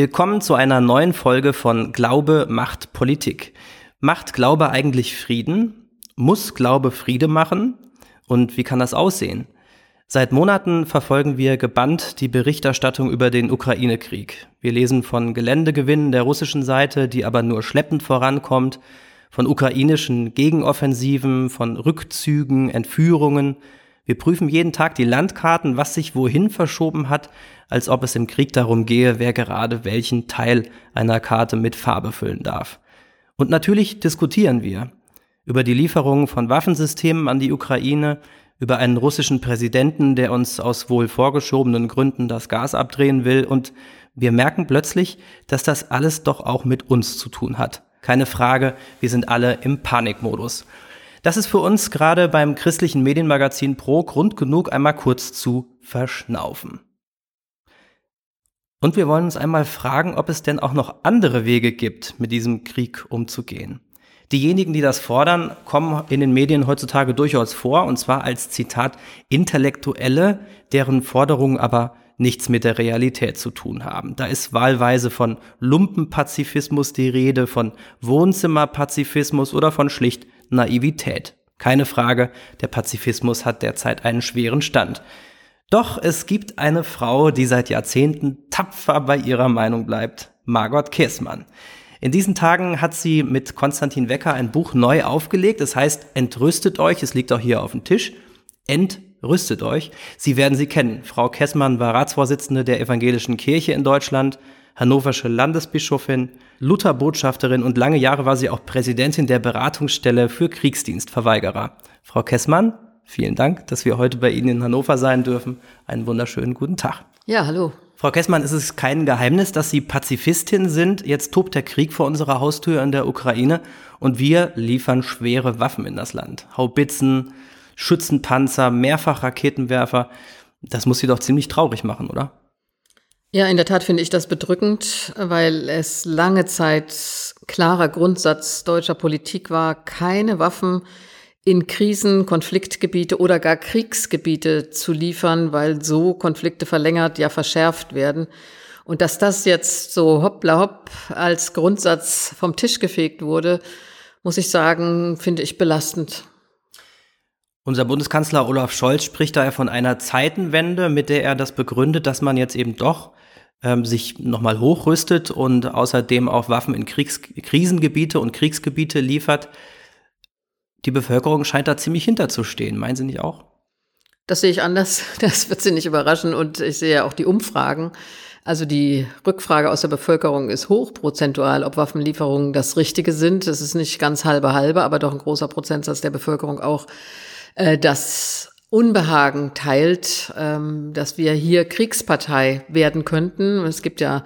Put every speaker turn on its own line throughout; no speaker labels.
Willkommen zu einer neuen Folge von Glaube macht Politik. Macht Glaube eigentlich Frieden? Muss Glaube Friede machen? Und wie kann das aussehen? Seit Monaten verfolgen wir gebannt die Berichterstattung über den Ukraine-Krieg. Wir lesen von Geländegewinnen der russischen Seite, die aber nur schleppend vorankommt, von ukrainischen Gegenoffensiven, von Rückzügen, Entführungen. Wir prüfen jeden Tag die Landkarten, was sich wohin verschoben hat, als ob es im Krieg darum gehe, wer gerade welchen Teil einer Karte mit Farbe füllen darf. Und natürlich diskutieren wir über die Lieferung von Waffensystemen an die Ukraine, über einen russischen Präsidenten, der uns aus wohl vorgeschobenen Gründen das Gas abdrehen will und wir merken plötzlich, dass das alles doch auch mit uns zu tun hat. Keine Frage, wir sind alle im Panikmodus. Das ist für uns gerade beim christlichen Medienmagazin Pro Grund genug, einmal kurz zu verschnaufen. Und wir wollen uns einmal fragen, ob es denn auch noch andere Wege gibt, mit diesem Krieg umzugehen. Diejenigen, die das fordern, kommen in den Medien heutzutage durchaus vor, und zwar als Zitat Intellektuelle, deren Forderungen aber nichts mit der Realität zu tun haben. Da ist wahlweise von Lumpenpazifismus die Rede, von Wohnzimmerpazifismus oder von schlicht Naivität. Keine Frage, der Pazifismus hat derzeit einen schweren Stand. Doch es gibt eine Frau, die seit Jahrzehnten tapfer bei ihrer Meinung bleibt, Margot Kessmann. In diesen Tagen hat sie mit Konstantin Wecker ein Buch neu aufgelegt. Das heißt, entrüstet euch. Es liegt auch hier auf dem Tisch. Entrüstet euch. Sie werden sie kennen. Frau Kessmann war Ratsvorsitzende der Evangelischen Kirche in Deutschland, hannoversche Landesbischofin, Lutherbotschafterin und lange Jahre war sie auch Präsidentin der Beratungsstelle für Kriegsdienstverweigerer. Frau Kessmann, Vielen Dank, dass wir heute bei Ihnen in Hannover sein dürfen. Einen wunderschönen guten Tag.
Ja, hallo.
Frau Kessmann, ist es kein Geheimnis, dass Sie Pazifistin sind. Jetzt tobt der Krieg vor unserer Haustür in der Ukraine und wir liefern schwere Waffen in das Land. Haubitzen, Schützenpanzer, Mehrfachraketenwerfer. Das muss Sie doch ziemlich traurig machen, oder?
Ja, in der Tat finde ich das bedrückend, weil es lange Zeit klarer Grundsatz deutscher Politik war, keine Waffen in Krisen, Konfliktgebiete oder gar Kriegsgebiete zu liefern, weil so Konflikte verlängert, ja verschärft werden. Und dass das jetzt so hoppla hopp als Grundsatz vom Tisch gefegt wurde, muss ich sagen, finde ich belastend.
Unser Bundeskanzler Olaf Scholz spricht daher von einer Zeitenwende, mit der er das begründet, dass man jetzt eben doch ähm, sich nochmal hochrüstet und außerdem auch Waffen in Kriegs Krisengebiete und Kriegsgebiete liefert die Bevölkerung scheint da ziemlich hinterzustehen. Meinen Sie nicht auch?
Das sehe ich anders. Das wird Sie nicht überraschen. Und ich sehe ja auch die Umfragen. Also die Rückfrage aus der Bevölkerung ist hochprozentual, ob Waffenlieferungen das Richtige sind. Das ist nicht ganz halbe halbe, aber doch ein großer Prozentsatz der Bevölkerung auch äh, das Unbehagen teilt, ähm, dass wir hier Kriegspartei werden könnten. Es gibt ja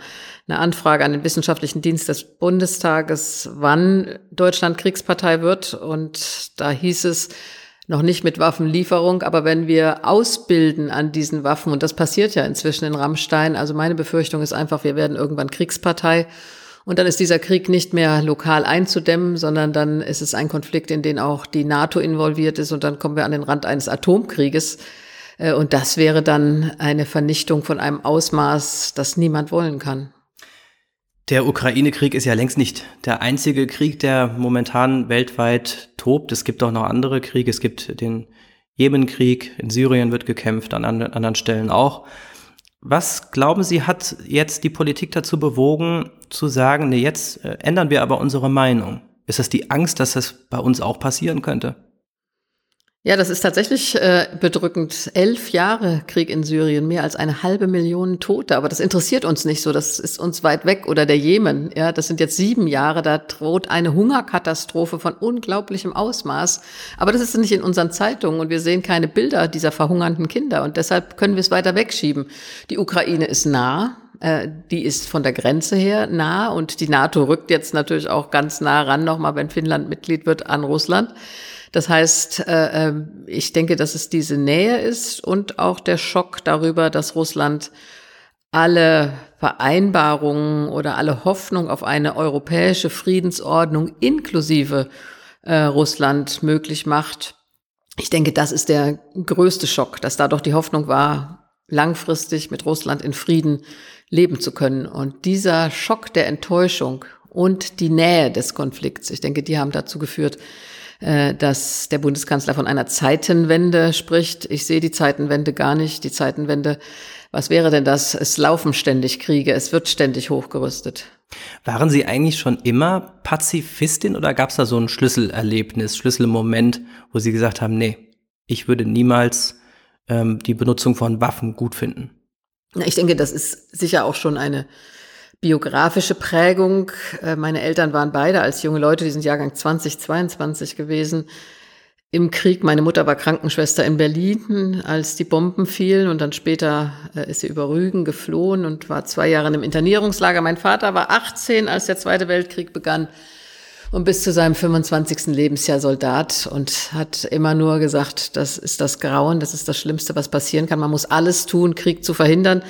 eine Anfrage an den Wissenschaftlichen Dienst des Bundestages, wann Deutschland Kriegspartei wird. Und da hieß es, noch nicht mit Waffenlieferung, aber wenn wir ausbilden an diesen Waffen, und das passiert ja inzwischen in Rammstein, also meine Befürchtung ist einfach, wir werden irgendwann Kriegspartei und dann ist dieser Krieg nicht mehr lokal einzudämmen, sondern dann ist es ein Konflikt, in den auch die NATO involviert ist und dann kommen wir an den Rand eines Atomkrieges. Äh, und das wäre dann eine Vernichtung von einem Ausmaß, das niemand wollen kann.
Der Ukraine-Krieg ist ja längst nicht der einzige Krieg, der momentan weltweit tobt. Es gibt auch noch andere Kriege. Es gibt den Jemenkrieg, in Syrien wird gekämpft, an anderen Stellen auch. Was glauben Sie, hat jetzt die Politik dazu bewogen, zu sagen, nee, jetzt äh, ändern wir aber unsere Meinung? Ist das die Angst, dass das bei uns auch passieren könnte?
Ja, das ist tatsächlich äh, bedrückend. Elf Jahre Krieg in Syrien, mehr als eine halbe Million Tote. Aber das interessiert uns nicht so. Das ist uns weit weg. Oder der Jemen. Ja, das sind jetzt sieben Jahre. Da droht eine Hungerkatastrophe von unglaublichem Ausmaß. Aber das ist nicht in unseren Zeitungen und wir sehen keine Bilder dieser verhungernden Kinder. Und deshalb können wir es weiter wegschieben. Die Ukraine ist nah. Äh, die ist von der Grenze her nah und die NATO rückt jetzt natürlich auch ganz nah ran, nochmal, wenn Finnland Mitglied wird, an Russland. Das heißt, äh, äh, ich denke, dass es diese Nähe ist und auch der Schock darüber, dass Russland alle Vereinbarungen oder alle Hoffnung auf eine europäische Friedensordnung inklusive äh, Russland möglich macht. Ich denke, das ist der größte Schock, dass da doch die Hoffnung war, langfristig mit Russland in Frieden leben zu können. Und dieser Schock der Enttäuschung und die Nähe des Konflikts, ich denke, die haben dazu geführt, dass der Bundeskanzler von einer Zeitenwende spricht. Ich sehe die Zeitenwende gar nicht. Die Zeitenwende, was wäre denn das? Es laufen ständig Kriege, es wird ständig hochgerüstet.
Waren Sie eigentlich schon immer Pazifistin oder gab es da so ein Schlüsselerlebnis, Schlüsselmoment, wo Sie gesagt haben, nee, ich würde niemals ähm, die Benutzung von Waffen gut finden?
Ich denke, das ist sicher auch schon eine biografische Prägung. Äh, meine Eltern waren beide als junge Leute, die sind Jahrgang 2022 gewesen, im Krieg. Meine Mutter war Krankenschwester in Berlin, als die Bomben fielen und dann später äh, ist sie über Rügen geflohen und war zwei Jahre im Internierungslager. Mein Vater war 18, als der Zweite Weltkrieg begann und bis zu seinem 25. Lebensjahr Soldat und hat immer nur gesagt, das ist das Grauen, das ist das Schlimmste, was passieren kann. Man muss alles tun, Krieg zu verhindern.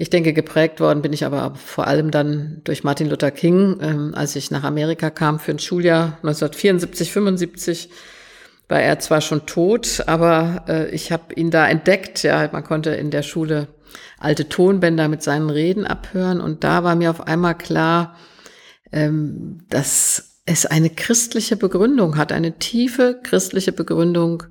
Ich denke, geprägt worden bin ich aber vor allem dann durch Martin Luther King, ähm, als ich nach Amerika kam für ein Schuljahr 1974, 75 war er zwar schon tot, aber äh, ich habe ihn da entdeckt. Ja, man konnte in der Schule alte Tonbänder mit seinen Reden abhören und da war mir auf einmal klar, ähm, dass es eine christliche Begründung hat, eine tiefe christliche Begründung,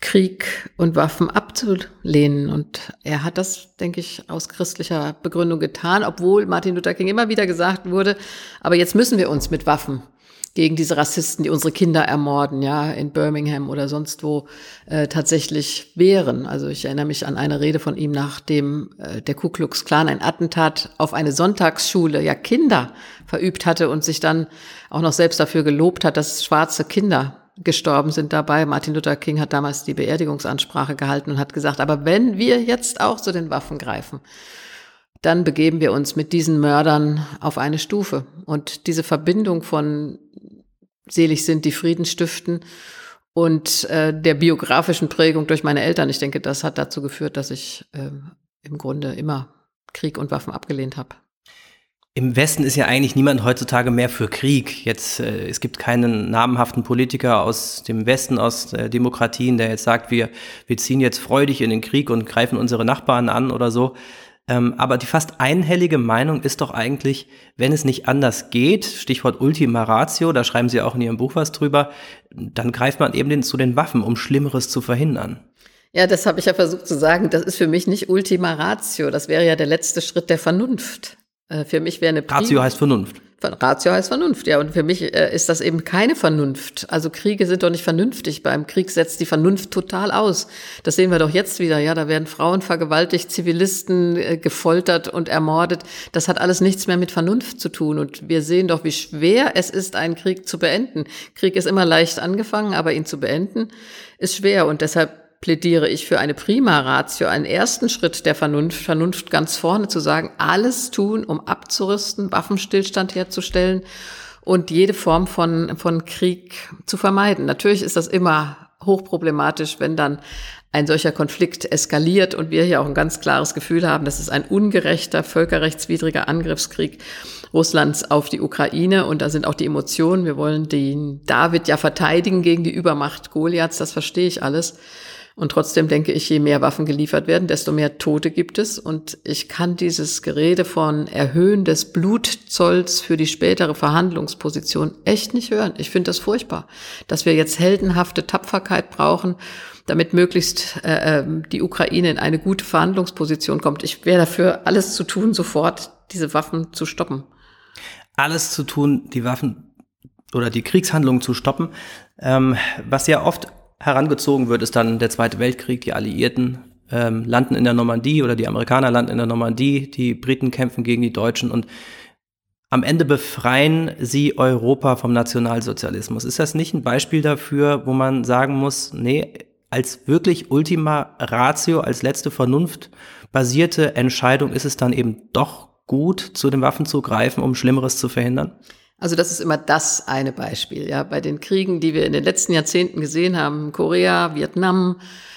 Krieg und Waffen abzulehnen. Und er hat das, denke ich, aus christlicher Begründung getan, obwohl Martin Luther King immer wieder gesagt wurde, aber jetzt müssen wir uns mit Waffen gegen diese Rassisten, die unsere Kinder ermorden, ja, in Birmingham oder sonst wo äh, tatsächlich wehren. Also ich erinnere mich an eine Rede von ihm, nachdem äh, der Ku Klux Klan ein Attentat auf eine Sonntagsschule, ja Kinder verübt hatte und sich dann auch noch selbst dafür gelobt hat, dass schwarze Kinder gestorben sind dabei. Martin Luther King hat damals die Beerdigungsansprache gehalten und hat gesagt, aber wenn wir jetzt auch zu den Waffen greifen, dann begeben wir uns mit diesen Mördern auf eine Stufe. Und diese Verbindung von selig sind, die Frieden stiften und äh, der biografischen Prägung durch meine Eltern, ich denke, das hat dazu geführt, dass ich äh, im Grunde immer Krieg und Waffen abgelehnt habe.
Im Westen ist ja eigentlich niemand heutzutage mehr für Krieg. Jetzt, äh, es gibt keinen namhaften Politiker aus dem Westen, aus äh, Demokratien, der jetzt sagt, wir, wir ziehen jetzt freudig in den Krieg und greifen unsere Nachbarn an oder so. Ähm, aber die fast einhellige Meinung ist doch eigentlich, wenn es nicht anders geht, Stichwort Ultima Ratio, da schreiben Sie auch in Ihrem Buch was drüber, dann greift man eben den, zu den Waffen, um Schlimmeres zu verhindern.
Ja, das habe ich ja versucht zu sagen. Das ist für mich nicht Ultima Ratio. Das wäre ja der letzte Schritt der Vernunft. Äh, für mich wäre eine
Prim Ratio heißt Vernunft.
Ratio heißt Vernunft, ja. Und für mich äh, ist das eben keine Vernunft. Also Kriege sind doch nicht vernünftig. Beim Krieg setzt die Vernunft total aus. Das sehen wir doch jetzt wieder. Ja, da werden Frauen vergewaltigt, Zivilisten äh, gefoltert und ermordet. Das hat alles nichts mehr mit Vernunft zu tun. Und wir sehen doch, wie schwer es ist, einen Krieg zu beenden. Krieg ist immer leicht angefangen, aber ihn zu beenden ist schwer. Und deshalb plädiere ich für eine Prima Ratio, einen ersten Schritt der Vernunft, Vernunft ganz vorne zu sagen, alles tun, um abzurüsten, Waffenstillstand herzustellen und jede Form von, von Krieg zu vermeiden. Natürlich ist das immer hochproblematisch, wenn dann ein solcher Konflikt eskaliert und wir hier auch ein ganz klares Gefühl haben, das ist ein ungerechter, völkerrechtswidriger Angriffskrieg Russlands auf die Ukraine und da sind auch die Emotionen. Wir wollen den David ja verteidigen gegen die Übermacht Goliaths, das verstehe ich alles. Und trotzdem denke ich, je mehr Waffen geliefert werden, desto mehr Tote gibt es. Und ich kann dieses Gerede von Erhöhen des Blutzolls für die spätere Verhandlungsposition echt nicht hören. Ich finde das furchtbar, dass wir jetzt heldenhafte Tapferkeit brauchen, damit möglichst äh, ähm, die Ukraine in eine gute Verhandlungsposition kommt. Ich wäre dafür, alles zu tun, sofort diese Waffen zu stoppen.
Alles zu tun, die Waffen oder die Kriegshandlungen zu stoppen. Ähm, was ja oft herangezogen wird, ist dann der Zweite Weltkrieg, die Alliierten ähm, landen in der Normandie oder die Amerikaner landen in der Normandie, die Briten kämpfen gegen die Deutschen und am Ende befreien sie Europa vom Nationalsozialismus. Ist das nicht ein Beispiel dafür, wo man sagen muss, nee, als wirklich Ultima Ratio, als letzte Vernunft basierte Entscheidung ist es dann eben doch gut, zu den Waffen zu greifen, um Schlimmeres zu verhindern?
Also das ist immer das eine Beispiel. Ja, bei den Kriegen, die wir in den letzten Jahrzehnten gesehen haben, Korea, Vietnam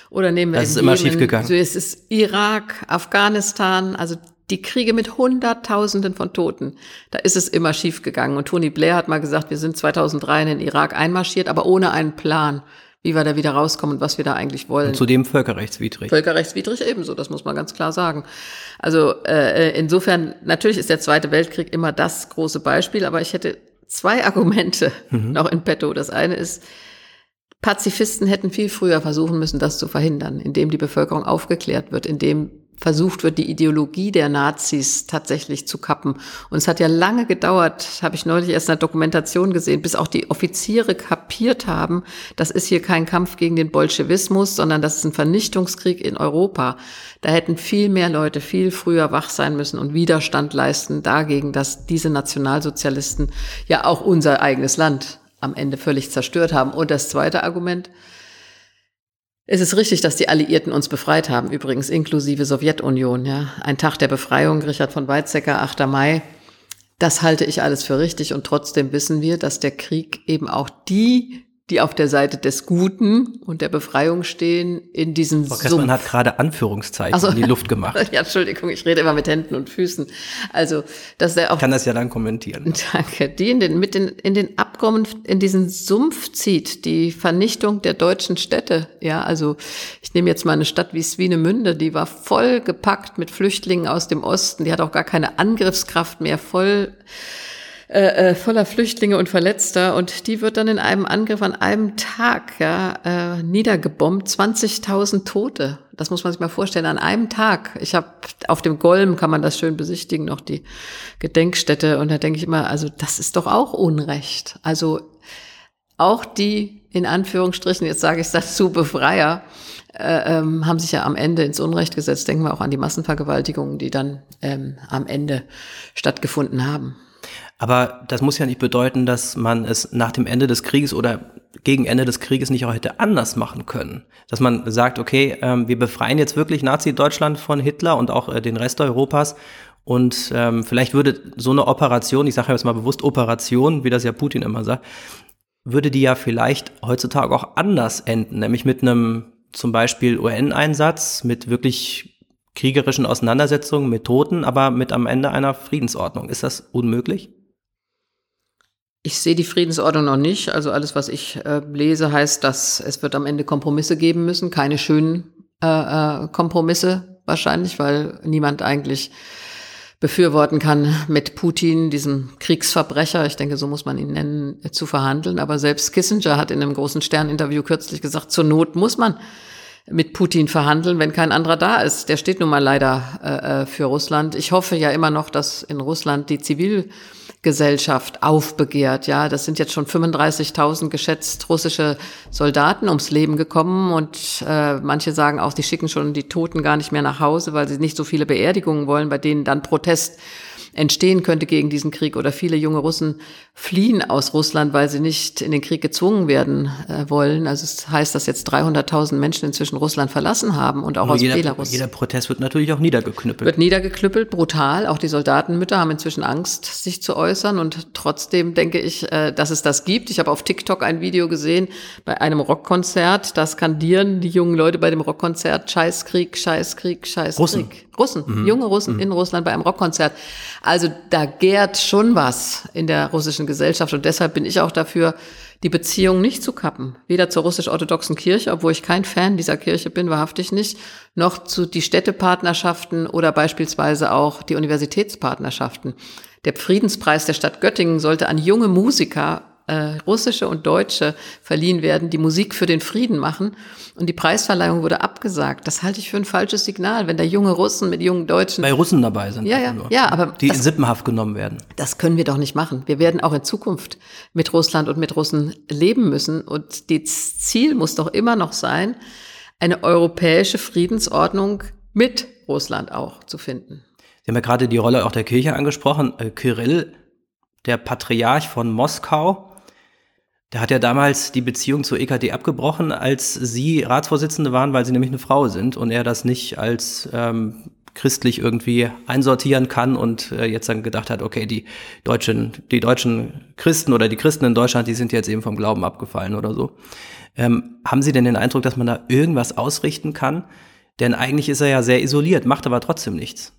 oder nehmen wir
das ist immer Jemen, schiefgegangen.
So ist es Irak, Afghanistan, also die Kriege mit Hunderttausenden von Toten, da ist es immer schiefgegangen. Und Tony Blair hat mal gesagt, wir sind 2003 in den Irak einmarschiert, aber ohne einen Plan. Wie wir da wieder rauskommen und was wir da eigentlich wollen. Und
zudem völkerrechtswidrig.
Völkerrechtswidrig ebenso, das muss man ganz klar sagen. Also äh, insofern, natürlich ist der Zweite Weltkrieg immer das große Beispiel, aber ich hätte zwei Argumente mhm. noch in petto. Das eine ist, Pazifisten hätten viel früher versuchen müssen, das zu verhindern, indem die Bevölkerung aufgeklärt wird, indem versucht wird, die Ideologie der Nazis tatsächlich zu kappen. Und es hat ja lange gedauert, habe ich neulich erst in der Dokumentation gesehen, bis auch die Offiziere kapiert haben, das ist hier kein Kampf gegen den Bolschewismus, sondern das ist ein Vernichtungskrieg in Europa. Da hätten viel mehr Leute viel früher wach sein müssen und Widerstand leisten dagegen, dass diese Nationalsozialisten ja auch unser eigenes Land am Ende völlig zerstört haben. Und das zweite Argument, es ist richtig, dass die Alliierten uns befreit haben, übrigens inklusive Sowjetunion. Ja. Ein Tag der Befreiung, Richard von Weizsäcker, 8. Mai. Das halte ich alles für richtig und trotzdem wissen wir, dass der Krieg eben auch die die auf der Seite des Guten und der Befreiung stehen, in diesen
Frau Sumpf. hat gerade Anführungszeichen also, in die Luft gemacht.
ja, Entschuldigung, ich rede immer mit Händen und Füßen. Also, dass er auch.
Ich kann das ja dann kommentieren.
Danke. Die in den, mit den, in den Abkommen, in diesen Sumpf zieht, die Vernichtung der deutschen Städte. Ja, also, ich nehme jetzt mal eine Stadt wie Swinemünde, die war voll gepackt mit Flüchtlingen aus dem Osten. Die hat auch gar keine Angriffskraft mehr, voll, äh, äh, voller Flüchtlinge und Verletzter und die wird dann in einem Angriff an einem Tag ja, äh, niedergebombt. 20.000 Tote. Das muss man sich mal vorstellen, an einem Tag. Ich habe auf dem Golm kann man das schön besichtigen, noch die Gedenkstätte. Und da denke ich immer, also das ist doch auch Unrecht. Also auch die, in Anführungsstrichen, jetzt sage ich es dazu, Befreier, äh, ähm, haben sich ja am Ende ins Unrecht gesetzt. Denken wir auch an die Massenvergewaltigungen, die dann ähm, am Ende stattgefunden haben.
Aber das muss ja nicht bedeuten, dass man es nach dem Ende des Krieges oder gegen Ende des Krieges nicht auch hätte anders machen können. Dass man sagt, okay, ähm, wir befreien jetzt wirklich Nazi-Deutschland von Hitler und auch äh, den Rest Europas. Und ähm, vielleicht würde so eine Operation, ich sage jetzt mal bewusst Operation, wie das ja Putin immer sagt, würde die ja vielleicht heutzutage auch anders enden, nämlich mit einem zum Beispiel UN-Einsatz, mit wirklich kriegerischen Auseinandersetzungen, mit Toten, aber mit am Ende einer Friedensordnung. Ist das unmöglich?
Ich sehe die Friedensordnung noch nicht. Also alles, was ich äh, lese, heißt, dass es wird am Ende Kompromisse geben müssen. Keine schönen äh, äh, Kompromisse wahrscheinlich, weil niemand eigentlich befürworten kann, mit Putin, diesem Kriegsverbrecher, ich denke, so muss man ihn nennen, zu verhandeln. Aber selbst Kissinger hat in einem großen Sterninterview kürzlich gesagt, zur Not muss man mit Putin verhandeln, wenn kein anderer da ist. Der steht nun mal leider äh, äh für Russland. Ich hoffe ja immer noch, dass in Russland die Zivil Gesellschaft aufbegehrt. Ja, das sind jetzt schon 35.000 geschätzt russische Soldaten ums Leben gekommen und äh, manche sagen auch, die schicken schon die Toten gar nicht mehr nach Hause, weil sie nicht so viele Beerdigungen wollen, bei denen dann Protest entstehen könnte gegen diesen Krieg oder viele junge Russen fliehen aus Russland, weil sie nicht in den Krieg gezwungen werden äh, wollen. Also es heißt, dass jetzt 300.000 Menschen inzwischen Russland verlassen haben und auch Nur aus
jeder,
Belarus.
Jeder Protest wird natürlich auch niedergeknüppelt.
Wird niedergeknüppelt, brutal. Auch die Soldatenmütter haben inzwischen Angst, sich zu äußern und trotzdem denke ich, äh, dass es das gibt. Ich habe auf TikTok ein Video gesehen bei einem Rockkonzert. Da skandieren die jungen Leute bei dem Rockkonzert Scheißkrieg, Scheißkrieg, Scheißkrieg.
Russen.
Russen, mhm. junge Russen mhm. in Russland bei einem Rockkonzert. Also da gärt schon was in der russischen Gesellschaft und deshalb bin ich auch dafür, die Beziehung nicht zu kappen. Weder zur russisch-orthodoxen Kirche, obwohl ich kein Fan dieser Kirche bin, wahrhaftig nicht, noch zu die Städtepartnerschaften oder beispielsweise auch die Universitätspartnerschaften. Der Friedenspreis der Stadt Göttingen sollte an junge Musiker äh, russische und deutsche verliehen werden, die Musik für den Frieden machen. Und die Preisverleihung wurde abgesagt. Das halte ich für ein falsches Signal, wenn da junge Russen mit jungen Deutschen.
Weil Russen dabei sind.
Ja, ja, ja, aber.
Die das, sippenhaft genommen werden.
Das können wir doch nicht machen. Wir werden auch in Zukunft mit Russland und mit Russen leben müssen. Und das Ziel muss doch immer noch sein, eine europäische Friedensordnung mit Russland auch zu finden.
Sie haben ja gerade die Rolle auch der Kirche angesprochen. Äh, Kirill, der Patriarch von Moskau, der hat ja damals die Beziehung zur EKD abgebrochen, als Sie Ratsvorsitzende waren, weil Sie nämlich eine Frau sind und er das nicht als ähm, christlich irgendwie einsortieren kann und äh, jetzt dann gedacht hat, okay, die deutschen, die deutschen Christen oder die Christen in Deutschland, die sind jetzt eben vom Glauben abgefallen oder so. Ähm, haben Sie denn den Eindruck, dass man da irgendwas ausrichten kann? Denn eigentlich ist er ja sehr isoliert, macht aber trotzdem nichts.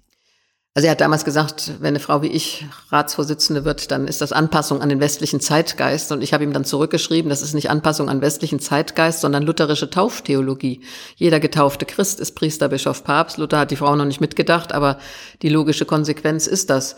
Also er hat damals gesagt, wenn eine Frau wie ich Ratsvorsitzende wird, dann ist das Anpassung an den westlichen Zeitgeist. Und ich habe ihm dann zurückgeschrieben, das ist nicht Anpassung an westlichen Zeitgeist, sondern lutherische Tauftheologie. Jeder getaufte Christ ist Priester, Bischof, Papst. Luther hat die Frau noch nicht mitgedacht, aber die logische Konsequenz ist das.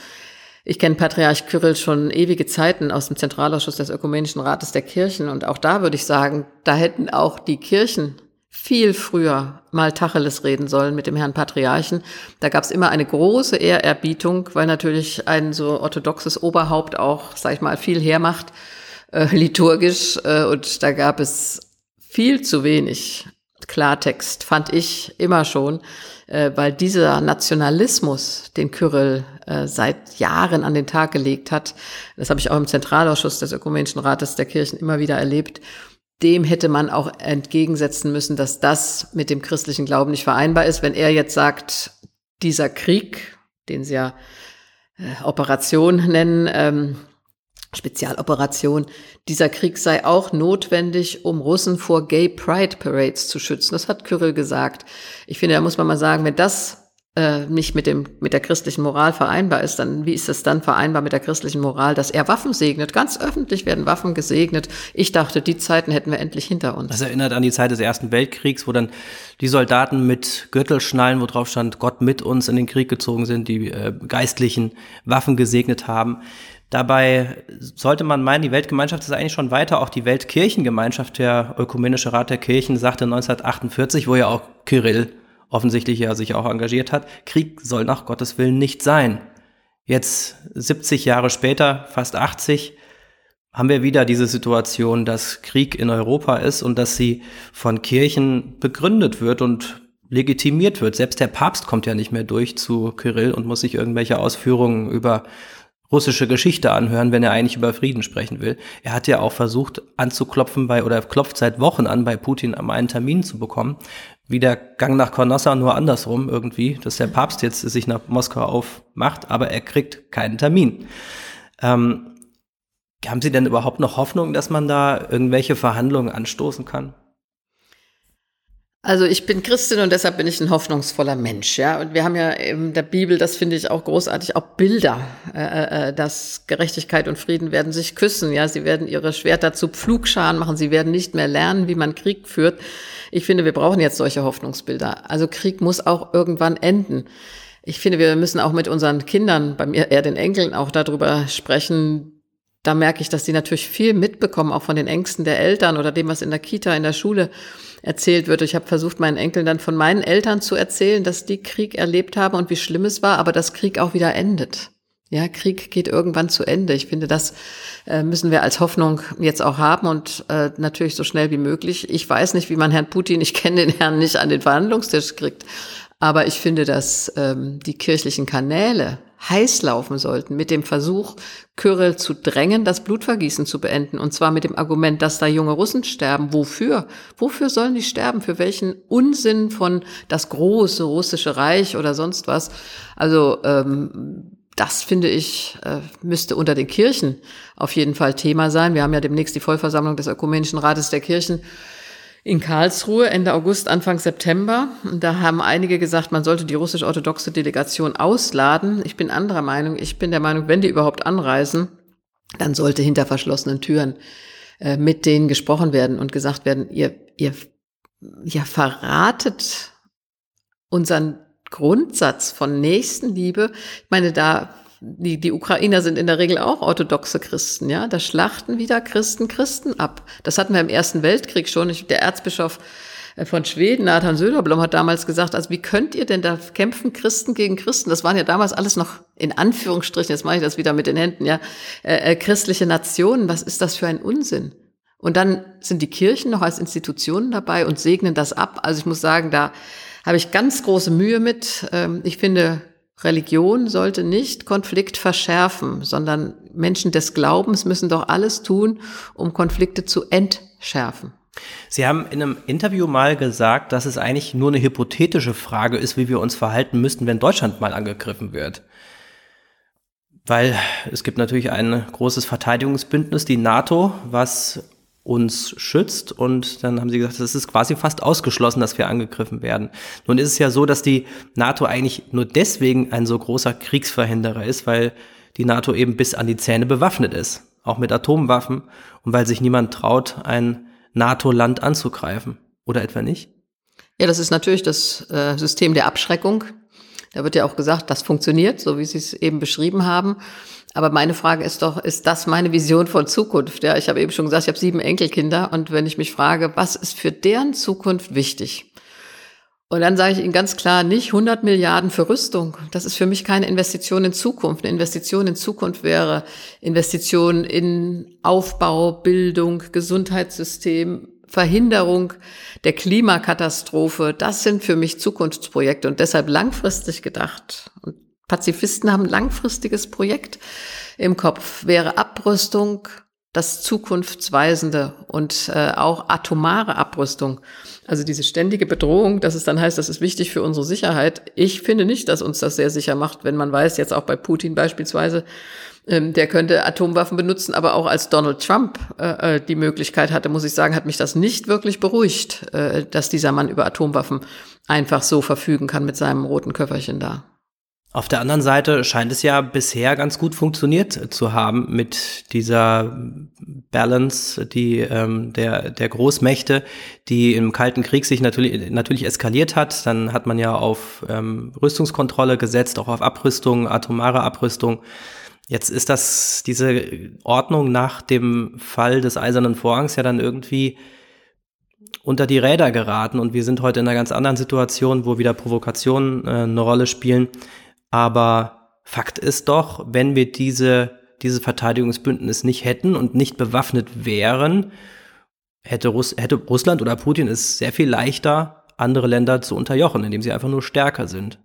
Ich kenne Patriarch Kyrill schon ewige Zeiten aus dem Zentralausschuss des Ökumenischen Rates der Kirchen. Und auch da würde ich sagen, da hätten auch die Kirchen viel früher mal Tacheles reden sollen mit dem Herrn Patriarchen. Da gab es immer eine große Ehrerbietung, weil natürlich ein so orthodoxes Oberhaupt auch, sag ich mal, viel hermacht, äh, liturgisch. Äh, und da gab es viel zu wenig Klartext, fand ich immer schon, äh, weil dieser Nationalismus, den Kyrill äh, seit Jahren an den Tag gelegt hat, das habe ich auch im Zentralausschuss des Ökumenischen Rates der Kirchen immer wieder erlebt, dem hätte man auch entgegensetzen müssen, dass das mit dem christlichen Glauben nicht vereinbar ist. Wenn er jetzt sagt, dieser Krieg, den sie ja äh, Operation nennen, ähm, Spezialoperation, dieser Krieg sei auch notwendig, um Russen vor Gay Pride Parades zu schützen. Das hat Kyrill gesagt. Ich finde, da muss man mal sagen, wenn das äh, nicht mit dem mit der christlichen Moral vereinbar ist, dann wie ist es dann vereinbar mit der christlichen Moral, dass er Waffen segnet? Ganz öffentlich werden Waffen gesegnet. Ich dachte, die Zeiten hätten wir endlich hinter uns.
Das erinnert an die Zeit des Ersten Weltkriegs, wo dann die Soldaten mit Gürtelschnallen, wo drauf stand, Gott mit uns in den Krieg gezogen sind, die äh, geistlichen Waffen gesegnet haben. Dabei sollte man meinen, die Weltgemeinschaft ist eigentlich schon weiter. Auch die Weltkirchengemeinschaft, der Ökumenische Rat der Kirchen, sagte 1948, wo ja auch Kyrill offensichtlich ja sich auch engagiert hat, Krieg soll nach Gottes Willen nicht sein. Jetzt 70 Jahre später, fast 80, haben wir wieder diese Situation, dass Krieg in Europa ist und dass sie von Kirchen begründet wird und legitimiert wird. Selbst der Papst kommt ja nicht mehr durch zu Kyrill und muss sich irgendwelche Ausführungen über russische Geschichte anhören, wenn er eigentlich über Frieden sprechen will. Er hat ja auch versucht anzuklopfen bei oder klopft seit Wochen an, bei Putin um einen Termin zu bekommen. Wie der Gang nach Konossa, nur andersrum irgendwie, dass der Papst jetzt sich nach Moskau aufmacht, aber er kriegt keinen Termin. Ähm, haben Sie denn überhaupt noch Hoffnung, dass man da irgendwelche Verhandlungen anstoßen kann?
Also ich bin Christin und deshalb bin ich ein hoffnungsvoller Mensch, ja. Und wir haben ja in der Bibel, das finde ich auch großartig, auch Bilder, äh, äh, dass Gerechtigkeit und Frieden werden sich küssen, ja. Sie werden ihre Schwerter zu Pflugscharen machen, sie werden nicht mehr lernen, wie man Krieg führt. Ich finde, wir brauchen jetzt solche Hoffnungsbilder. Also Krieg muss auch irgendwann enden. Ich finde, wir müssen auch mit unseren Kindern, bei mir eher den Enkeln, auch darüber sprechen, da merke ich, dass die natürlich viel mitbekommen, auch von den Ängsten der Eltern oder dem, was in der Kita, in der Schule erzählt wird. Ich habe versucht, meinen Enkeln dann von meinen Eltern zu erzählen, dass die Krieg erlebt haben und wie schlimm es war, aber dass Krieg auch wieder endet. Ja, Krieg geht irgendwann zu Ende. Ich finde, das äh, müssen wir als Hoffnung jetzt auch haben und äh, natürlich so schnell wie möglich. Ich weiß nicht, wie man Herrn Putin, ich kenne den Herrn nicht an den Verhandlungstisch kriegt, aber ich finde, dass ähm, die kirchlichen Kanäle heiß laufen sollten mit dem Versuch, Kyrill zu drängen, das Blutvergießen zu beenden. Und zwar mit dem Argument, dass da junge Russen sterben. Wofür? Wofür sollen die sterben? Für welchen Unsinn von das große russische Reich oder sonst was? Also ähm, das finde ich, äh, müsste unter den Kirchen auf jeden Fall Thema sein. Wir haben ja demnächst die Vollversammlung des Ökumenischen Rates der Kirchen in Karlsruhe Ende August, Anfang September. Und da haben einige gesagt, man sollte die russisch-orthodoxe Delegation ausladen. Ich bin anderer Meinung. Ich bin der Meinung, wenn die überhaupt anreisen, dann sollte hinter verschlossenen Türen äh, mit denen gesprochen werden und gesagt werden, ihr, ihr, ihr verratet unseren Grundsatz von Nächstenliebe. Ich meine, da die, die Ukrainer sind in der Regel auch orthodoxe Christen, ja. Da schlachten wieder Christen Christen ab. Das hatten wir im Ersten Weltkrieg schon. Ich, der Erzbischof äh, von Schweden, Nathan Söderblom, hat damals gesagt, also wie könnt ihr denn da kämpfen, Christen gegen Christen? Das waren ja damals alles noch in Anführungsstrichen, jetzt mache ich das wieder mit den Händen, ja, äh, äh, christliche Nationen. Was ist das für ein Unsinn? Und dann sind die Kirchen noch als Institutionen dabei und segnen das ab. Also ich muss sagen, da habe ich ganz große Mühe mit. Ähm, ich finde, Religion sollte nicht Konflikt verschärfen, sondern Menschen des Glaubens müssen doch alles tun, um Konflikte zu entschärfen.
Sie haben in einem Interview mal gesagt, dass es eigentlich nur eine hypothetische Frage ist, wie wir uns verhalten müssten, wenn Deutschland mal angegriffen wird. Weil es gibt natürlich ein großes Verteidigungsbündnis, die NATO, was uns schützt. Und dann haben sie gesagt, es ist quasi fast ausgeschlossen, dass wir angegriffen werden. Nun ist es ja so, dass die NATO eigentlich nur deswegen ein so großer Kriegsverhinderer ist, weil die NATO eben bis an die Zähne bewaffnet ist, auch mit Atomwaffen, und weil sich niemand traut, ein NATO-Land anzugreifen. Oder etwa nicht?
Ja, das ist natürlich das äh, System der Abschreckung. Da wird ja auch gesagt, das funktioniert, so wie Sie es eben beschrieben haben. Aber meine Frage ist doch, ist das meine Vision von Zukunft? Ja, ich habe eben schon gesagt, ich habe sieben Enkelkinder und wenn ich mich frage, was ist für deren Zukunft wichtig? Und dann sage ich Ihnen ganz klar, nicht 100 Milliarden für Rüstung. Das ist für mich keine Investition in Zukunft. Eine Investition in Zukunft wäre Investition in Aufbau, Bildung, Gesundheitssystem, Verhinderung der Klimakatastrophe. Das sind für mich Zukunftsprojekte und deshalb langfristig gedacht. Und Pazifisten haben ein langfristiges Projekt im Kopf. Wäre Abrüstung das zukunftsweisende und äh, auch atomare Abrüstung. Also diese ständige Bedrohung, dass es dann heißt, das ist wichtig für unsere Sicherheit. Ich finde nicht, dass uns das sehr sicher macht, wenn man weiß, jetzt auch bei Putin beispielsweise, ähm, der könnte Atomwaffen benutzen, aber auch als Donald Trump äh, äh, die Möglichkeit hatte, muss ich sagen, hat mich das nicht wirklich beruhigt, äh, dass dieser Mann über Atomwaffen einfach so verfügen kann mit seinem roten Köfferchen da.
Auf der anderen Seite scheint es ja bisher ganz gut funktioniert zu haben mit dieser Balance, die ähm, der der Großmächte, die im Kalten Krieg sich natürlich natürlich eskaliert hat. Dann hat man ja auf ähm, Rüstungskontrolle gesetzt, auch auf Abrüstung, atomare Abrüstung. Jetzt ist das diese Ordnung nach dem Fall des Eisernen Vorhangs ja dann irgendwie unter die Räder geraten und wir sind heute in einer ganz anderen Situation, wo wieder Provokationen äh, eine Rolle spielen. Aber Fakt ist doch, wenn wir diese, dieses Verteidigungsbündnis nicht hätten und nicht bewaffnet wären, hätte, Russ hätte Russland oder Putin es sehr viel leichter, andere Länder zu unterjochen, indem sie einfach nur stärker sind.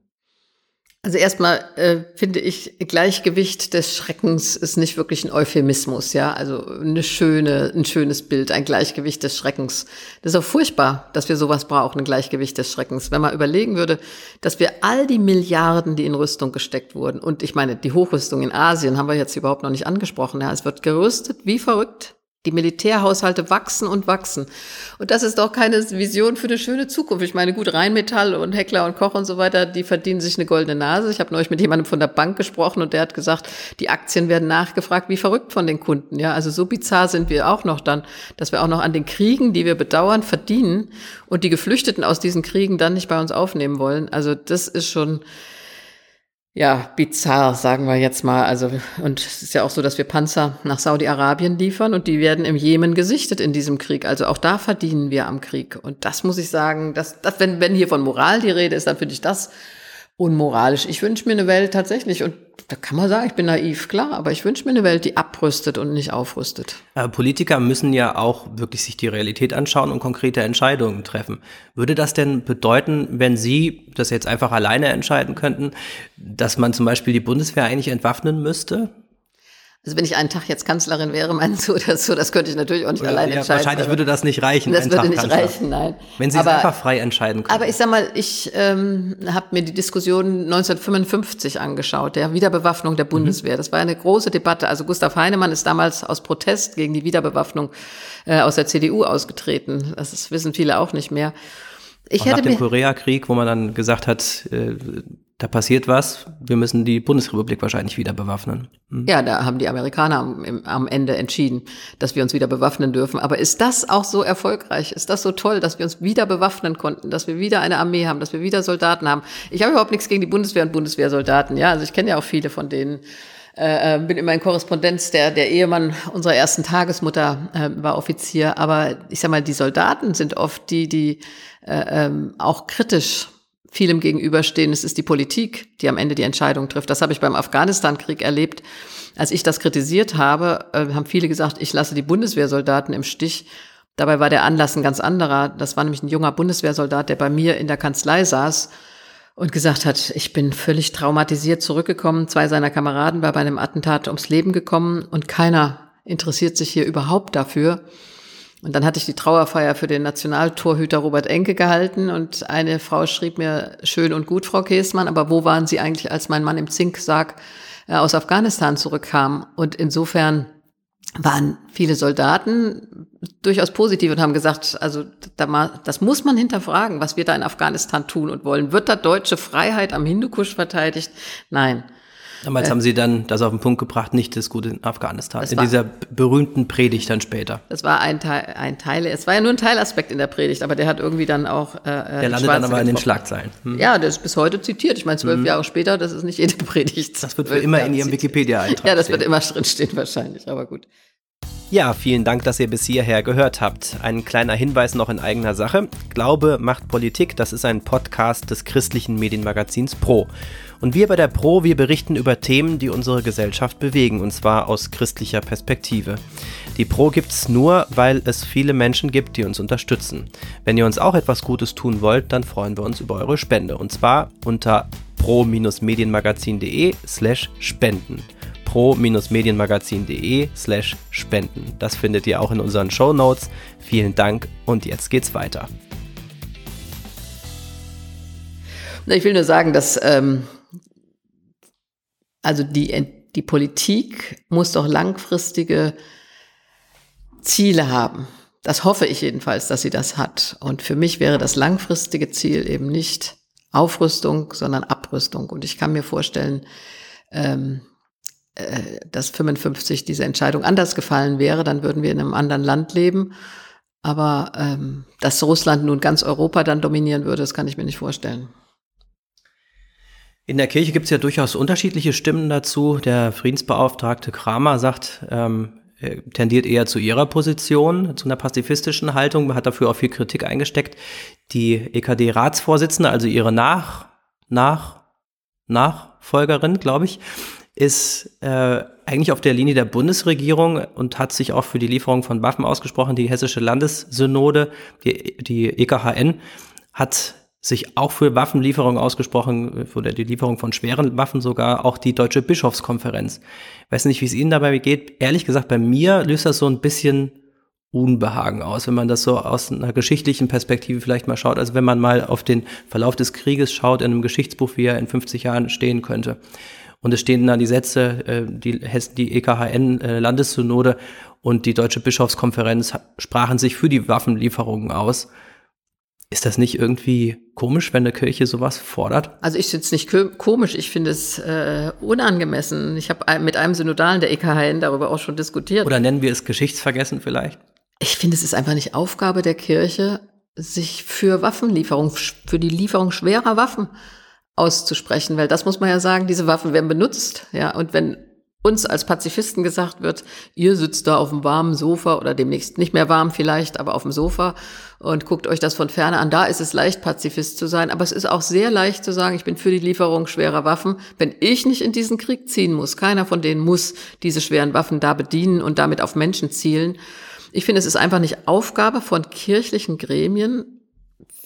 Also erstmal äh, finde ich, Gleichgewicht des Schreckens ist nicht wirklich ein Euphemismus, ja. Also eine schöne, ein schönes Bild, ein Gleichgewicht des Schreckens. Das ist auch furchtbar, dass wir sowas brauchen, ein Gleichgewicht des Schreckens. Wenn man überlegen würde, dass wir all die Milliarden, die in Rüstung gesteckt wurden, und ich meine, die Hochrüstung in Asien haben wir jetzt überhaupt noch nicht angesprochen, ja. Es wird gerüstet wie verrückt. Die Militärhaushalte wachsen und wachsen. Und das ist doch keine Vision für eine schöne Zukunft. Ich meine, gut, Rheinmetall und Heckler und Koch und so weiter, die verdienen sich eine goldene Nase. Ich habe neulich mit jemandem von der Bank gesprochen und der hat gesagt, die Aktien werden nachgefragt wie verrückt von den Kunden. Ja, also so bizarr sind wir auch noch dann, dass wir auch noch an den Kriegen, die wir bedauern, verdienen und die Geflüchteten aus diesen Kriegen dann nicht bei uns aufnehmen wollen. Also das ist schon, ja, bizarr, sagen wir jetzt mal. Also, und es ist ja auch so, dass wir Panzer nach Saudi-Arabien liefern und die werden im Jemen gesichtet in diesem Krieg. Also auch da verdienen wir am Krieg. Und das muss ich sagen, dass, dass wenn, wenn hier von Moral die Rede ist, dann finde ich das unmoralisch. Ich wünsche mir eine Welt tatsächlich, und da kann man sagen, ich bin naiv, klar, aber ich wünsche mir eine Welt, die abrüstet und nicht aufrüstet.
Aber Politiker müssen ja auch wirklich sich die Realität anschauen und konkrete Entscheidungen treffen. Würde das denn bedeuten, wenn Sie das jetzt einfach alleine entscheiden könnten, dass man zum Beispiel die Bundeswehr eigentlich entwaffnen müsste?
Also wenn ich einen Tag jetzt Kanzlerin wäre, meinst du das so, das könnte ich natürlich auch nicht Oder, allein ja, entscheiden.
Wahrscheinlich würde das nicht reichen.
Das würde nicht Kanzler. reichen, nein.
Wenn Sie aber, es einfach frei entscheiden können.
Aber ich sag mal, ich ähm, habe mir die Diskussion 1955 angeschaut, der Wiederbewaffnung der mhm. Bundeswehr. Mhm. Das war eine große Debatte. Also Gustav Heinemann ist damals aus Protest gegen die Wiederbewaffnung äh, aus der CDU ausgetreten. Das ist, wissen viele auch nicht mehr.
Ich auch hätte nach dem Koreakrieg, wo man dann gesagt hat, äh, da passiert was, wir müssen die Bundesrepublik wahrscheinlich wieder bewaffnen.
Hm. Ja, da haben die Amerikaner am, am, Ende entschieden, dass wir uns wieder bewaffnen dürfen. Aber ist das auch so erfolgreich? Ist das so toll, dass wir uns wieder bewaffnen konnten, dass wir wieder eine Armee haben, dass wir wieder Soldaten haben? Ich habe überhaupt nichts gegen die Bundeswehr und Bundeswehrsoldaten. Ja, also ich kenne ja auch viele von denen. Äh, äh bin immer in Korrespondenz, der, der Ehemann unserer ersten Tagesmutter äh, war Offizier. Aber ich sag mal, die Soldaten sind oft die, die äh, ähm, auch kritisch vielem gegenüberstehen. Es ist die Politik, die am Ende die Entscheidung trifft. Das habe ich beim Afghanistan-Krieg erlebt. Als ich das kritisiert habe, äh, haben viele gesagt, ich lasse die Bundeswehrsoldaten im Stich. Dabei war der Anlass ein ganz anderer. Das war nämlich ein junger Bundeswehrsoldat, der bei mir in der Kanzlei saß und gesagt hat, ich bin völlig traumatisiert zurückgekommen. Zwei seiner Kameraden war bei einem Attentat ums Leben gekommen und keiner interessiert sich hier überhaupt dafür. Und dann hatte ich die Trauerfeier für den Nationaltorhüter Robert Enke gehalten und eine Frau schrieb mir, schön und gut, Frau Käsmann, aber wo waren Sie eigentlich, als mein Mann im Zinksarg äh, aus Afghanistan zurückkam? Und insofern waren viele Soldaten durchaus positiv und haben gesagt, also das muss man hinterfragen, was wir da in Afghanistan tun und wollen. Wird da deutsche Freiheit am Hindukusch verteidigt? Nein.
Damals äh, haben Sie dann das auf den Punkt gebracht, nicht das Gute in Afghanistan, in war, dieser berühmten Predigt dann später.
Das war ein Teil, ein Teil, es war ja nur ein Teilaspekt in der Predigt, aber der hat irgendwie dann auch. Äh,
äh der landet dann aber in den Schlagzeilen.
Hm. Ja, der ist bis heute zitiert. Ich meine, zwölf hm. Jahre später, das ist nicht jede Predigt.
Das wird für immer in Ihrem Wikipedia-Eintrag.
Ja, das wird immer drinstehen wahrscheinlich, aber gut.
Ja, vielen Dank, dass ihr bis hierher gehört habt. Ein kleiner Hinweis noch in eigener Sache. Glaube macht Politik, das ist ein Podcast des christlichen Medienmagazins Pro. Und wir bei der Pro, wir berichten über Themen, die unsere Gesellschaft bewegen, und zwar aus christlicher Perspektive. Die Pro gibt's nur, weil es viele Menschen gibt, die uns unterstützen. Wenn ihr uns auch etwas Gutes tun wollt, dann freuen wir uns über eure Spende. Und zwar unter pro-medienmagazin.de slash spenden pro-medienmagazin.de slash spenden. Das findet ihr auch in unseren Show Notes. Vielen Dank und jetzt geht's weiter.
Ich will nur sagen, dass ähm, also die, die Politik muss doch langfristige Ziele haben. Das hoffe ich jedenfalls, dass sie das hat. Und für mich wäre das langfristige Ziel eben nicht Aufrüstung, sondern Abrüstung. Und ich kann mir vorstellen, ähm, äh, dass 55 diese Entscheidung anders gefallen wäre, dann würden wir in einem anderen Land leben. Aber ähm, dass Russland nun ganz Europa dann dominieren würde, das kann ich mir nicht vorstellen.
In der Kirche gibt es ja durchaus unterschiedliche Stimmen dazu. Der Friedensbeauftragte Kramer sagt, ähm, tendiert eher zu ihrer Position, zu einer pazifistischen Haltung, hat dafür auch viel Kritik eingesteckt. Die EKD-Ratsvorsitzende, also ihre Nach, Nach, Nachfolgerin, glaube ich, ist äh, eigentlich auf der Linie der Bundesregierung und hat sich auch für die Lieferung von Waffen ausgesprochen. Die Hessische Landessynode, die, die EKHN, hat sich auch für Waffenlieferungen ausgesprochen, oder die Lieferung von schweren Waffen sogar, auch die Deutsche Bischofskonferenz. Ich weiß nicht, wie es Ihnen dabei geht. Ehrlich gesagt, bei mir löst das so ein bisschen Unbehagen aus, wenn man das so aus einer geschichtlichen Perspektive vielleicht mal schaut. Also wenn man mal auf den Verlauf des Krieges schaut in einem Geschichtsbuch, wie er in 50 Jahren stehen könnte. Und es stehen dann die Sätze, äh, die, die EKHN-Landessynode äh, und die Deutsche Bischofskonferenz sprachen sich für die Waffenlieferungen aus. Ist das nicht irgendwie komisch, wenn eine Kirche sowas fordert?
Also ich finde es nicht komisch, ich finde es äh, unangemessen. Ich habe mit einem Synodalen der EKHN darüber auch schon diskutiert.
Oder nennen wir es Geschichtsvergessen vielleicht?
Ich finde, es ist einfach nicht Aufgabe der Kirche, sich für Waffenlieferung, für die Lieferung schwerer Waffen auszusprechen, weil das muss man ja sagen, diese Waffen werden benutzt, ja, und wenn uns als Pazifisten gesagt wird, ihr sitzt da auf dem warmen Sofa oder demnächst nicht mehr warm vielleicht, aber auf dem Sofa und guckt euch das von ferne an. Da ist es leicht, Pazifist zu sein, aber es ist auch sehr leicht zu sagen, ich bin für die Lieferung schwerer Waffen, wenn ich nicht in diesen Krieg ziehen muss. Keiner von denen muss diese schweren Waffen da bedienen und damit auf Menschen zielen. Ich finde, es ist einfach nicht Aufgabe von kirchlichen Gremien,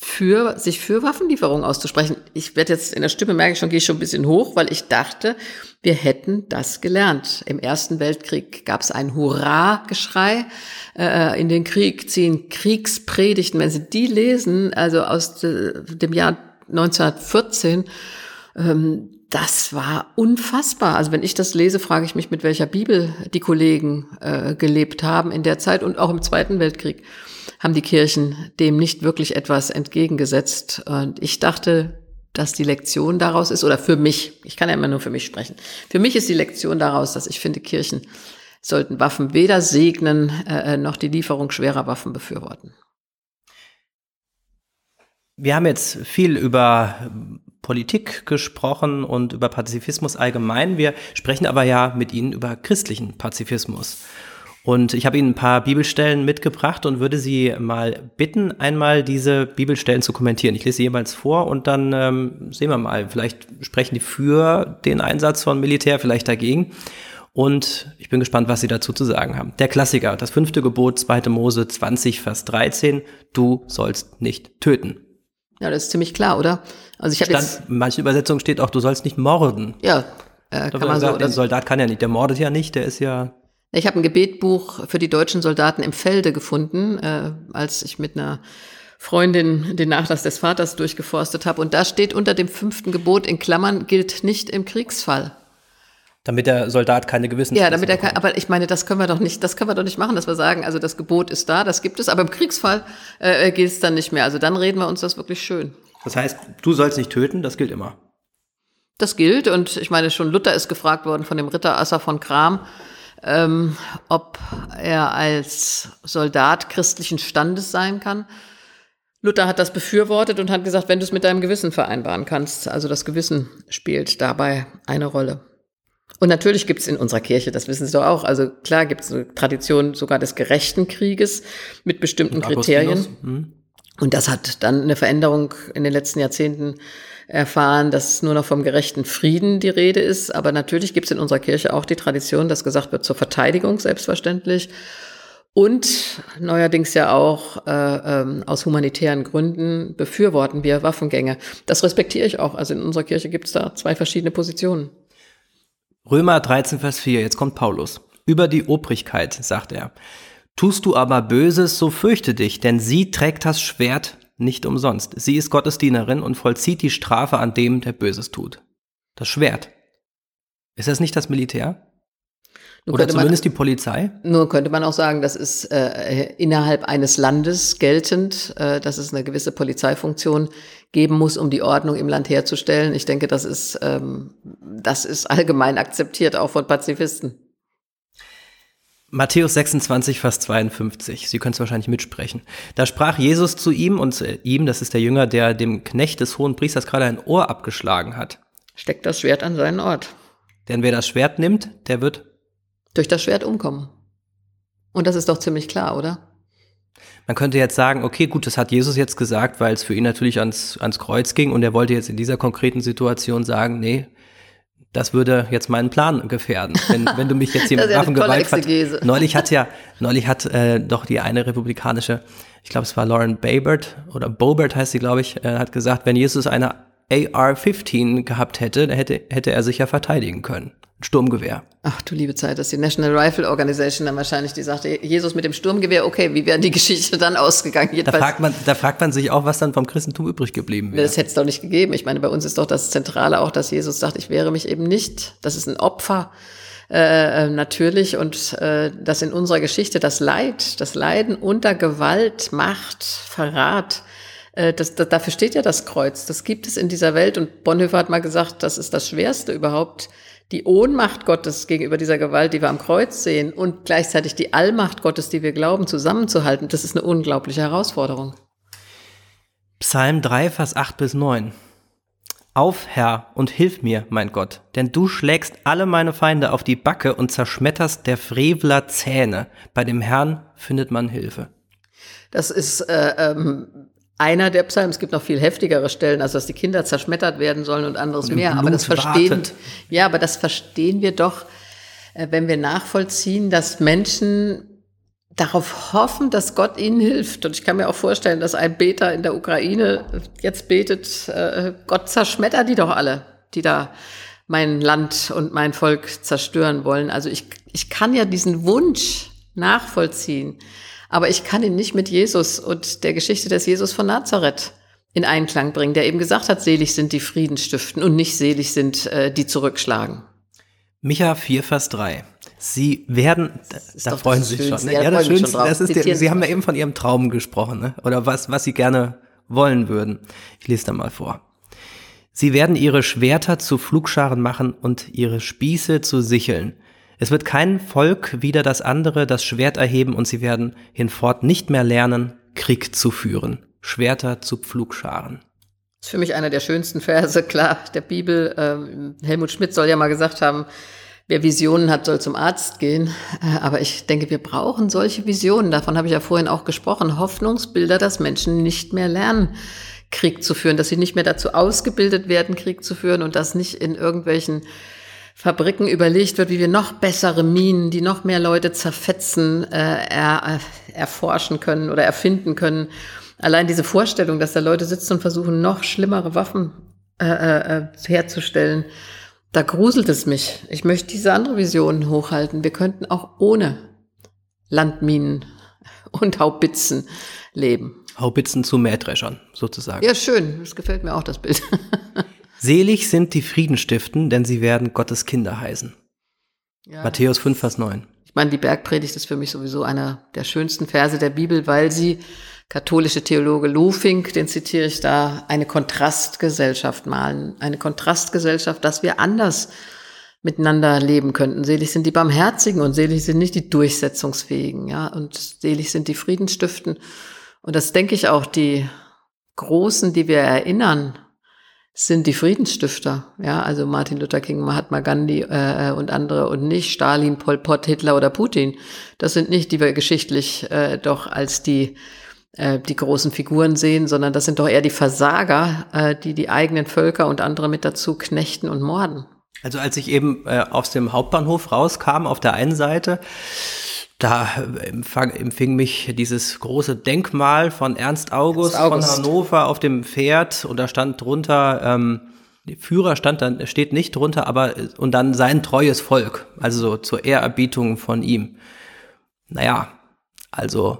für, sich für Waffenlieferungen auszusprechen. Ich werde jetzt in der Stimme, merke ich schon, gehe ich schon ein bisschen hoch, weil ich dachte, wir hätten das gelernt. Im Ersten Weltkrieg gab es ein Hurra-Geschrei. Äh, in den Krieg ziehen Kriegspredigten. Wenn Sie die lesen, also aus dem Jahr 1914, ähm, das war unfassbar. Also wenn ich das lese, frage ich mich, mit welcher Bibel die Kollegen äh, gelebt haben in der Zeit und auch im Zweiten Weltkrieg haben die Kirchen dem nicht wirklich etwas entgegengesetzt. Und ich dachte, dass die Lektion daraus ist, oder für mich, ich kann ja immer nur für mich sprechen, für mich ist die Lektion daraus, dass ich finde, Kirchen sollten Waffen weder segnen äh, noch die Lieferung schwerer Waffen befürworten.
Wir haben jetzt viel über Politik gesprochen und über Pazifismus allgemein. Wir sprechen aber ja mit Ihnen über christlichen Pazifismus. Und ich habe Ihnen ein paar Bibelstellen mitgebracht und würde Sie mal bitten, einmal diese Bibelstellen zu kommentieren. Ich lese sie jeweils vor und dann ähm, sehen wir mal. Vielleicht sprechen die für den Einsatz von Militär, vielleicht dagegen. Und ich bin gespannt, was Sie dazu zu sagen haben. Der Klassiker, das fünfte Gebot, 2. Mose 20, Vers 13. Du sollst nicht töten.
Ja, das ist ziemlich klar, oder?
Also ich habe jetzt. In manchen Übersetzungen steht auch, du sollst nicht morden.
Ja, äh, kann man
gesagt, so. Der Soldat kann ja nicht, der mordet ja nicht, der ist ja
ich habe ein Gebetbuch für die deutschen Soldaten im Felde gefunden, äh, als ich mit einer Freundin den Nachlass des Vaters durchgeforstet habe. Und da steht unter dem fünften Gebot in Klammern, gilt nicht im Kriegsfall.
Damit der Soldat keine Gewissen.
Ja, damit er kann, aber ich meine, das können wir doch nicht, das können wir doch nicht machen, dass wir sagen, also das Gebot ist da, das gibt es, aber im Kriegsfall äh, gilt es dann nicht mehr. Also dann reden wir uns das wirklich schön.
Das heißt, du sollst nicht töten, das gilt immer.
Das gilt und ich meine, schon Luther ist gefragt worden von dem Ritter Asser von Kram, ähm, ob er als Soldat christlichen Standes sein kann. Luther hat das befürwortet und hat gesagt, wenn du es mit deinem Gewissen vereinbaren kannst, also das Gewissen spielt dabei eine Rolle. Und natürlich gibt es in unserer Kirche, das wissen Sie doch auch, also klar gibt es eine Tradition sogar des gerechten Krieges mit bestimmten Kriterien. Hm. Und das hat dann eine Veränderung in den letzten Jahrzehnten erfahren, dass nur noch vom gerechten Frieden die Rede ist. Aber natürlich gibt es in unserer Kirche auch die Tradition, dass gesagt wird zur Verteidigung, selbstverständlich. Und neuerdings ja auch äh, ähm, aus humanitären Gründen befürworten wir Waffengänge. Das respektiere ich auch. Also in unserer Kirche gibt es da zwei verschiedene Positionen.
Römer 13, Vers 4, jetzt kommt Paulus. Über die Obrigkeit, sagt er. Tust du aber Böses, so fürchte dich, denn sie trägt das Schwert nicht umsonst. Sie ist Gottes Dienerin und vollzieht die Strafe an dem, der Böses tut. Das Schwert. Ist das nicht das Militär? Nun Oder zumindest man, die Polizei?
Nur könnte man auch sagen, das ist äh, innerhalb eines Landes geltend, äh, dass es eine gewisse Polizeifunktion geben muss, um die Ordnung im Land herzustellen. Ich denke, das ist, ähm, das ist allgemein akzeptiert, auch von Pazifisten.
Matthäus 26, Vers 52. Sie können es wahrscheinlich mitsprechen. Da sprach Jesus zu ihm und äh, ihm, das ist der Jünger, der dem Knecht des hohen Priesters gerade ein Ohr abgeschlagen hat.
Steckt das Schwert an seinen Ort.
Denn wer das Schwert nimmt, der wird
durch das Schwert umkommen. Und das ist doch ziemlich klar, oder?
Man könnte jetzt sagen, okay, gut, das hat Jesus jetzt gesagt, weil es für ihn natürlich ans, ans Kreuz ging und er wollte jetzt in dieser konkreten Situation sagen, nee, das würde jetzt meinen Plan gefährden, wenn, wenn du mich jetzt hier mit ja Waffengewalt ver Neulich hat ja, neulich hat äh, doch die eine republikanische, ich glaube es war Lauren Babert oder Bobert heißt sie, glaube ich, äh, hat gesagt, wenn Jesus eine AR-15 gehabt hätte, dann hätte, hätte er sich ja verteidigen können. Sturmgewehr.
Ach du liebe Zeit, das ist die National Rifle Organization dann wahrscheinlich, die sagte, Jesus mit dem Sturmgewehr, okay, wie wäre die Geschichte dann ausgegangen?
Da fragt, man, da fragt man sich auch, was dann vom Christentum übrig geblieben wäre.
Das hätte es doch nicht gegeben. Ich meine, bei uns ist doch das Zentrale auch, dass Jesus sagt, ich wehre mich eben nicht. Das ist ein Opfer. Äh, äh, natürlich und äh, dass in unserer Geschichte das Leid, das Leiden unter Gewalt, Macht, Verrat, äh, das, das, dafür steht ja das Kreuz. Das gibt es in dieser Welt und Bonhoeffer hat mal gesagt, das ist das Schwerste überhaupt, die Ohnmacht Gottes gegenüber dieser Gewalt, die wir am Kreuz sehen, und gleichzeitig die Allmacht Gottes, die wir glauben, zusammenzuhalten, das ist eine unglaubliche Herausforderung.
Psalm 3, Vers 8 bis 9. Auf, Herr, und hilf mir, mein Gott, denn du schlägst alle meine Feinde auf die Backe und zerschmetterst der Frevler Zähne. Bei dem Herrn findet man Hilfe.
Das ist äh, ähm, einer der Psalmen. Es gibt noch viel heftigere Stellen, also dass die Kinder zerschmettert werden sollen und anderes und mehr. Aber das verstehen, wartet. ja, aber das verstehen wir doch, äh, wenn wir nachvollziehen, dass Menschen darauf hoffen, dass Gott ihnen hilft. Und ich kann mir auch vorstellen, dass ein Beter in der Ukraine jetzt betet, äh, Gott zerschmettert die doch alle, die da mein Land und mein Volk zerstören wollen. Also ich, ich kann ja diesen Wunsch nachvollziehen. Aber ich kann ihn nicht mit Jesus und der Geschichte des Jesus von Nazareth in Einklang bringen, der eben gesagt hat, selig sind die Frieden stiften und nicht selig sind äh, die zurückschlagen.
Micha 4, Vers 3. Sie werden, da freuen Sie sich schon. Ne? Ja, das Schönste, das ist der, Sie haben ja eben von Ihrem Traum gesprochen, ne? oder was, was Sie gerne wollen würden. Ich lese da mal vor. Sie werden ihre Schwerter zu Flugscharen machen und ihre Spieße zu Sicheln. Es wird kein Volk wieder das andere das Schwert erheben und sie werden hinfort nicht mehr lernen, Krieg zu führen, Schwerter zu Pflugscharen.
Das ist für mich einer der schönsten Verse, klar, der Bibel. Ähm, Helmut Schmidt soll ja mal gesagt haben, wer Visionen hat, soll zum Arzt gehen. Äh, aber ich denke, wir brauchen solche Visionen. Davon habe ich ja vorhin auch gesprochen. Hoffnungsbilder, dass Menschen nicht mehr lernen, Krieg zu führen, dass sie nicht mehr dazu ausgebildet werden, Krieg zu führen und das nicht in irgendwelchen Fabriken überlegt wird, wie wir noch bessere Minen, die noch mehr Leute zerfetzen, äh, er, äh, erforschen können oder erfinden können. Allein diese Vorstellung, dass da Leute sitzen und versuchen, noch schlimmere Waffen äh, äh, äh herzustellen, da gruselt es mich. Ich möchte diese andere Vision hochhalten. Wir könnten auch ohne Landminen und Haubitzen leben.
Haubitzen zu Mähdreschern, sozusagen.
Ja, schön. Das gefällt mir auch, das Bild.
Selig sind die Friedenstiften, denn sie werden Gottes Kinder heißen. Ja. Matthäus 5, Vers 9.
Ich meine, die Bergpredigt ist für mich sowieso einer der schönsten Verse der Bibel, weil sie katholische Theologe Lufink, den zitiere ich da, eine Kontrastgesellschaft malen. Eine Kontrastgesellschaft, dass wir anders miteinander leben könnten. Selig sind die Barmherzigen und selig sind nicht die Durchsetzungsfähigen, ja, und selig sind die Friedensstiften. Und das denke ich auch, die Großen, die wir erinnern, sind die Friedensstifter, ja, also Martin Luther King, Mahatma Gandhi äh, äh, und andere und nicht Stalin, Pol Pot, Hitler oder Putin. Das sind nicht, die wir geschichtlich äh, doch als die äh, die großen Figuren sehen, sondern das sind doch eher die Versager, äh, die die eigenen Völker und andere mit dazu knechten und morden.
Also als ich eben äh, aus dem Hauptbahnhof rauskam, auf der einen Seite, da empfang, empfing mich dieses große Denkmal von Ernst August, Ernst August, von Hannover auf dem Pferd und da stand drunter, ähm, Führer stand dann, steht nicht drunter, aber und dann sein treues Volk, also so zur Ehrerbietung von ihm. Naja, also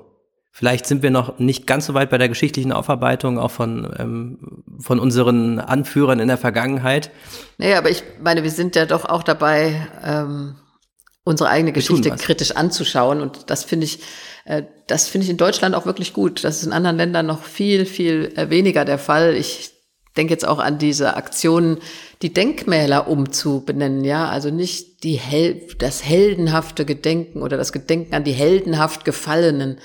vielleicht sind wir noch nicht ganz so weit bei der geschichtlichen Aufarbeitung auch von, ähm, von unseren Anführern in der Vergangenheit.
Naja, aber ich meine, wir sind ja doch auch dabei, ähm, unsere eigene Geschichte kritisch anzuschauen. Und das finde ich, äh, das finde ich in Deutschland auch wirklich gut. Das ist in anderen Ländern noch viel, viel äh, weniger der Fall. Ich denke jetzt auch an diese Aktionen, die Denkmäler umzubenennen, ja, also nicht die Hel das heldenhafte Gedenken oder das Gedenken an die heldenhaft Gefallenen.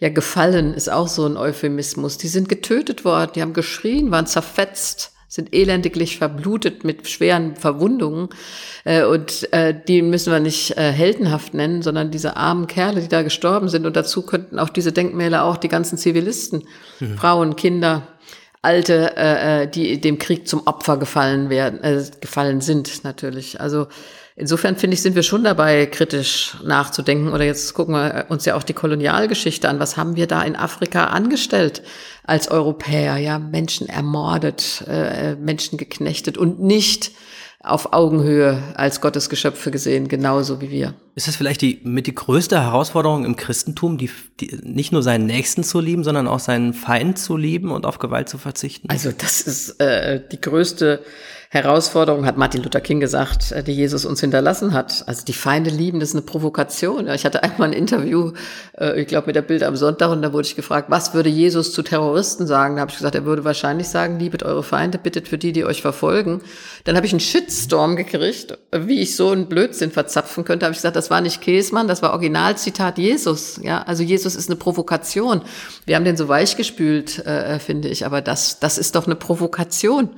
Ja, gefallen ist auch so ein Euphemismus. Die sind getötet worden, die haben geschrien, waren zerfetzt sind elendiglich verblutet mit schweren Verwundungen. Äh, und äh, die müssen wir nicht äh, heldenhaft nennen, sondern diese armen Kerle, die da gestorben sind. Und dazu könnten auch diese Denkmäler auch die ganzen Zivilisten, mhm. Frauen, Kinder, Alte, äh, äh, die dem Krieg zum Opfer gefallen werden, äh, gefallen sind natürlich. Also insofern finde ich, sind wir schon dabei, kritisch nachzudenken. Oder jetzt gucken wir uns ja auch die Kolonialgeschichte an. Was haben wir da in Afrika angestellt als Europäer? Ja, Menschen ermordet, äh, Menschen geknechtet und nicht auf Augenhöhe als Gottesgeschöpfe gesehen, genauso wie wir.
Ist das vielleicht die mit die größte Herausforderung im Christentum, die, die, nicht nur seinen Nächsten zu lieben, sondern auch seinen Feind zu lieben und auf Gewalt zu verzichten?
Also das ist äh, die größte Herausforderung, hat Martin Luther King gesagt, äh, die Jesus uns hinterlassen hat. Also die Feinde lieben, das ist eine Provokation. Ich hatte einmal ein Interview, äh, ich glaube mit der Bild am Sonntag, und da wurde ich gefragt, was würde Jesus zu Terroristen sagen? Da habe ich gesagt, er würde wahrscheinlich sagen, liebet eure Feinde, bittet für die, die euch verfolgen. Dann habe ich einen Shitstorm gekriegt, wie ich so einen Blödsinn verzapfen könnte. Habe ich gesagt, das war nicht Käsmann, das war Originalzitat Jesus. Ja, also Jesus ist eine Provokation. Wir haben den so weichgespült, äh, finde ich, aber das, das ist doch eine Provokation.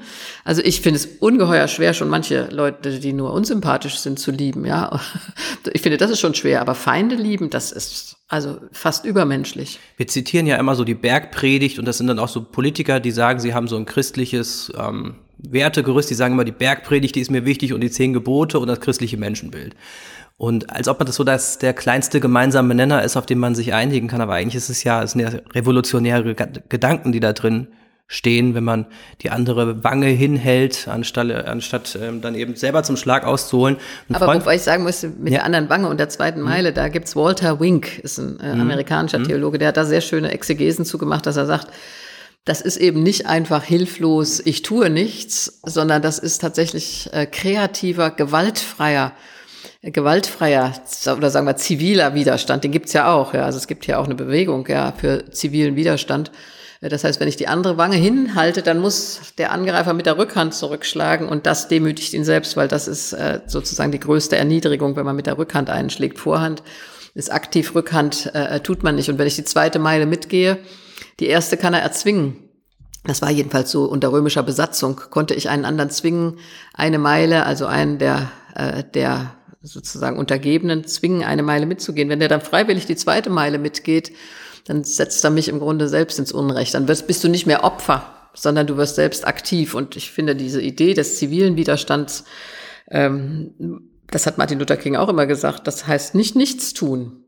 Also ich finde es ungeheuer schwer, schon manche Leute, die nur unsympathisch sind, zu lieben, ja. Ich finde, das ist schon schwer, aber Feinde lieben, das ist also fast übermenschlich.
Wir zitieren ja immer so die Bergpredigt und das sind dann auch so Politiker, die sagen, sie haben so ein christliches ähm, Wertegerüst, die sagen immer, die Bergpredigt, die ist mir wichtig und die zehn Gebote und das christliche Menschenbild. Und als ob man das so dass der kleinste gemeinsame Nenner ist, auf den man sich einigen kann, aber eigentlich ist es ja, es sind ja revolutionäre Gedanken, die da drin stehen, wenn man die andere Wange hinhält, anstatt, anstatt ähm, dann eben selber zum Schlag auszuholen.
Ein Aber Freund, wobei ich sagen musste, mit ja. der anderen Wange und der zweiten Meile, mhm. da gibt's Walter Wink, ist ein äh, mhm. amerikanischer mhm. Theologe, der hat da sehr schöne Exegesen zugemacht, dass er sagt, das ist eben nicht einfach hilflos, ich tue nichts, sondern das ist tatsächlich äh, kreativer, gewaltfreier äh, gewaltfreier oder sagen wir ziviler Widerstand, den gibt's ja auch. Ja. Also es gibt hier auch eine Bewegung ja, für zivilen Widerstand. Das heißt, wenn ich die andere Wange hinhalte, dann muss der Angreifer mit der Rückhand zurückschlagen und das demütigt ihn selbst, weil das ist äh, sozusagen die größte Erniedrigung, wenn man mit der Rückhand einschlägt. Vorhand ist aktiv, Rückhand äh, tut man nicht. Und wenn ich die zweite Meile mitgehe, die erste kann er erzwingen. Das war jedenfalls so unter römischer Besatzung, konnte ich einen anderen zwingen, eine Meile, also einen der, äh, der sozusagen Untergebenen zwingen, eine Meile mitzugehen. Wenn der dann freiwillig die zweite Meile mitgeht, dann setzt er mich im Grunde selbst ins Unrecht. Dann wirst, bist du nicht mehr Opfer, sondern du wirst selbst aktiv. Und ich finde diese Idee des zivilen Widerstands, ähm, das hat Martin Luther King auch immer gesagt, das heißt nicht nichts tun.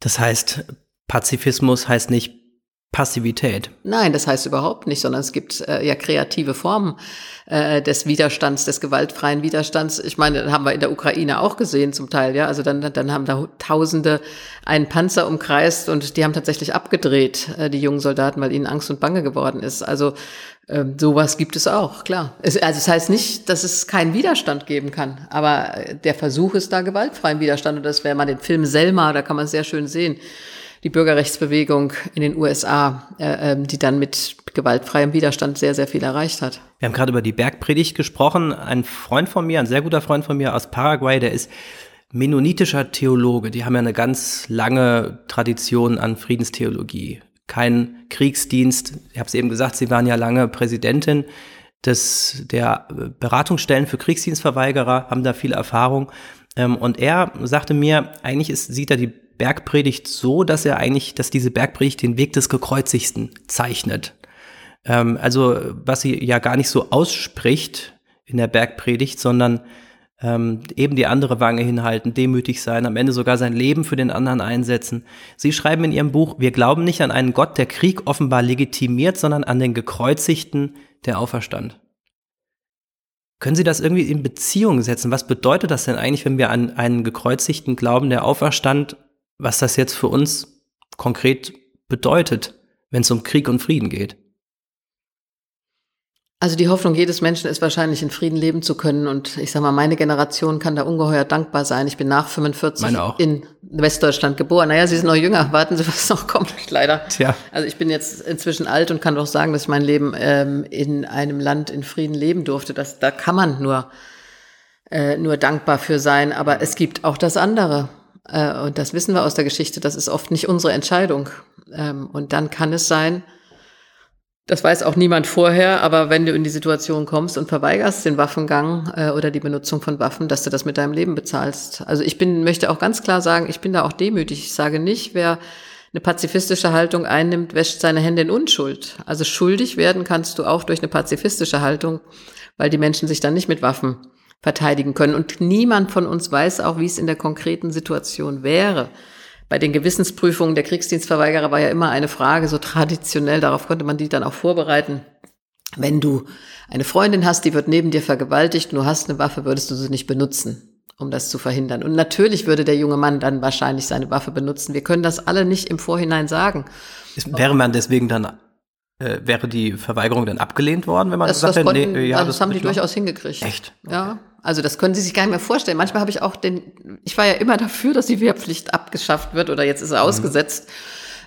Das heißt, Pazifismus heißt nicht Passivität.
Nein, das heißt überhaupt nicht, sondern es gibt äh, ja kreative Formen äh, des Widerstands, des gewaltfreien Widerstands. Ich meine, haben wir in der Ukraine auch gesehen zum Teil, ja. Also dann, dann haben da Tausende einen Panzer umkreist und die haben tatsächlich abgedreht, äh, die jungen Soldaten, weil ihnen Angst und Bange geworden ist. Also Ähm, sowas gibt es auch, klar. Es, also es heißt nicht, dass es keinen Widerstand geben kann, aber äh, der Versuch ist da gewaltfreien Widerstand und das wäre mal den Film Selma, da kann man sehr schön sehen, die Bürgerrechtsbewegung in den USA, äh, äh, die dann mit gewaltfreiem Widerstand sehr, sehr viel erreicht hat.
Wir haben gerade über die Bergpredigt gesprochen. Ein Freund von mir, ein sehr guter Freund von mir aus Paraguay, der ist mennonitischer Theologe. Die haben ja eine ganz lange Tradition an Friedenstheologie kein Kriegsdienst. Ich habe es eben gesagt, Sie waren ja lange Präsidentin des, der Beratungsstellen für Kriegsdienstverweigerer, haben da viel Erfahrung. Ähm, und er sagte mir, eigentlich ist, sieht er die Bergpredigt so, dass er eigentlich, dass diese Bergpredigt den Weg des Gekreuzigsten zeichnet. Ähm, also, was sie ja gar nicht so ausspricht in der Bergpredigt, sondern ähm, eben die andere Wange hinhalten, demütig sein, am Ende sogar sein Leben für den anderen einsetzen. Sie schreiben in Ihrem Buch, wir glauben nicht an einen Gott, der Krieg offenbar legitimiert, sondern an den Gekreuzigten, der auferstand. Können Sie das irgendwie in Beziehung setzen? Was bedeutet das denn eigentlich, wenn wir an einen Gekreuzigten glauben, der auferstand, was das jetzt für uns konkret bedeutet, wenn es um Krieg und Frieden geht?
Also die Hoffnung jedes Menschen ist wahrscheinlich in Frieden leben zu können und ich sag mal, meine Generation kann da ungeheuer dankbar sein. Ich bin nach 45 in Westdeutschland geboren. Naja, Sie sind noch jünger. Warten Sie, was noch kommt, leider. Tja. Also ich bin jetzt inzwischen alt und kann doch sagen, dass ich mein Leben ähm, in einem Land in Frieden leben durfte. Das, da kann man nur, äh, nur dankbar für sein. Aber es gibt auch das andere. Äh, und das wissen wir aus der Geschichte. Das ist oft nicht unsere Entscheidung. Ähm, und dann kann es sein, das weiß auch niemand vorher, aber wenn du in die Situation kommst und verweigerst den Waffengang äh, oder die Benutzung von Waffen, dass du das mit deinem Leben bezahlst. Also ich bin, möchte auch ganz klar sagen, ich bin da auch demütig. Ich sage nicht, wer eine pazifistische Haltung einnimmt, wäscht seine Hände in Unschuld. Also schuldig werden kannst du auch durch eine pazifistische Haltung, weil die Menschen sich dann nicht mit Waffen verteidigen können. Und niemand von uns weiß auch, wie es in der konkreten Situation wäre bei den Gewissensprüfungen der Kriegsdienstverweigerer war ja immer eine Frage, so traditionell, darauf konnte man die dann auch vorbereiten. Wenn du eine Freundin hast, die wird neben dir vergewaltigt, du hast eine Waffe, würdest du sie nicht benutzen, um das zu verhindern. Und natürlich würde der junge Mann dann wahrscheinlich seine Waffe benutzen. Wir können das alle nicht im Vorhinein sagen.
Wäre man deswegen dann äh, wäre die Verweigerung dann abgelehnt worden, wenn man
das,
gesagt
hätte, nee, ja, das, das haben die durchaus hingekriegt.
Echt?
Okay. Ja. Also das können Sie sich gar nicht mehr vorstellen. Manchmal habe ich auch den, ich war ja immer dafür, dass die Wehrpflicht abgeschafft wird oder jetzt ist er mhm. ausgesetzt.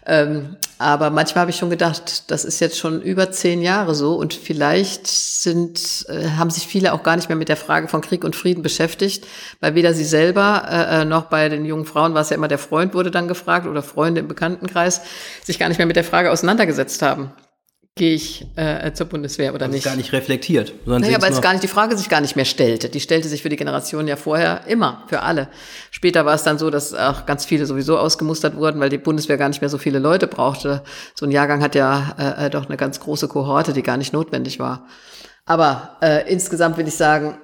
Ähm, aber manchmal habe ich schon gedacht, das ist jetzt schon über zehn Jahre so und vielleicht sind, äh, haben sich viele auch gar nicht mehr mit der Frage von Krieg und Frieden beschäftigt, weil weder sie selber äh, äh noch bei den jungen Frauen war es ja immer der Freund wurde dann gefragt oder Freunde im Bekanntenkreis sich gar nicht mehr mit der Frage auseinandergesetzt haben gehe ich äh, zur Bundeswehr oder
also
nicht.
gar nicht reflektiert.
Naja, weil es gar nicht die Frage sich gar nicht mehr stellte. Die stellte sich für die Generation ja vorher immer, für alle. Später war es dann so, dass auch ganz viele sowieso ausgemustert wurden, weil die Bundeswehr gar nicht mehr so viele Leute brauchte. So ein Jahrgang hat ja äh, äh, doch eine ganz große Kohorte, die gar nicht notwendig war. Aber äh, insgesamt will ich sagen,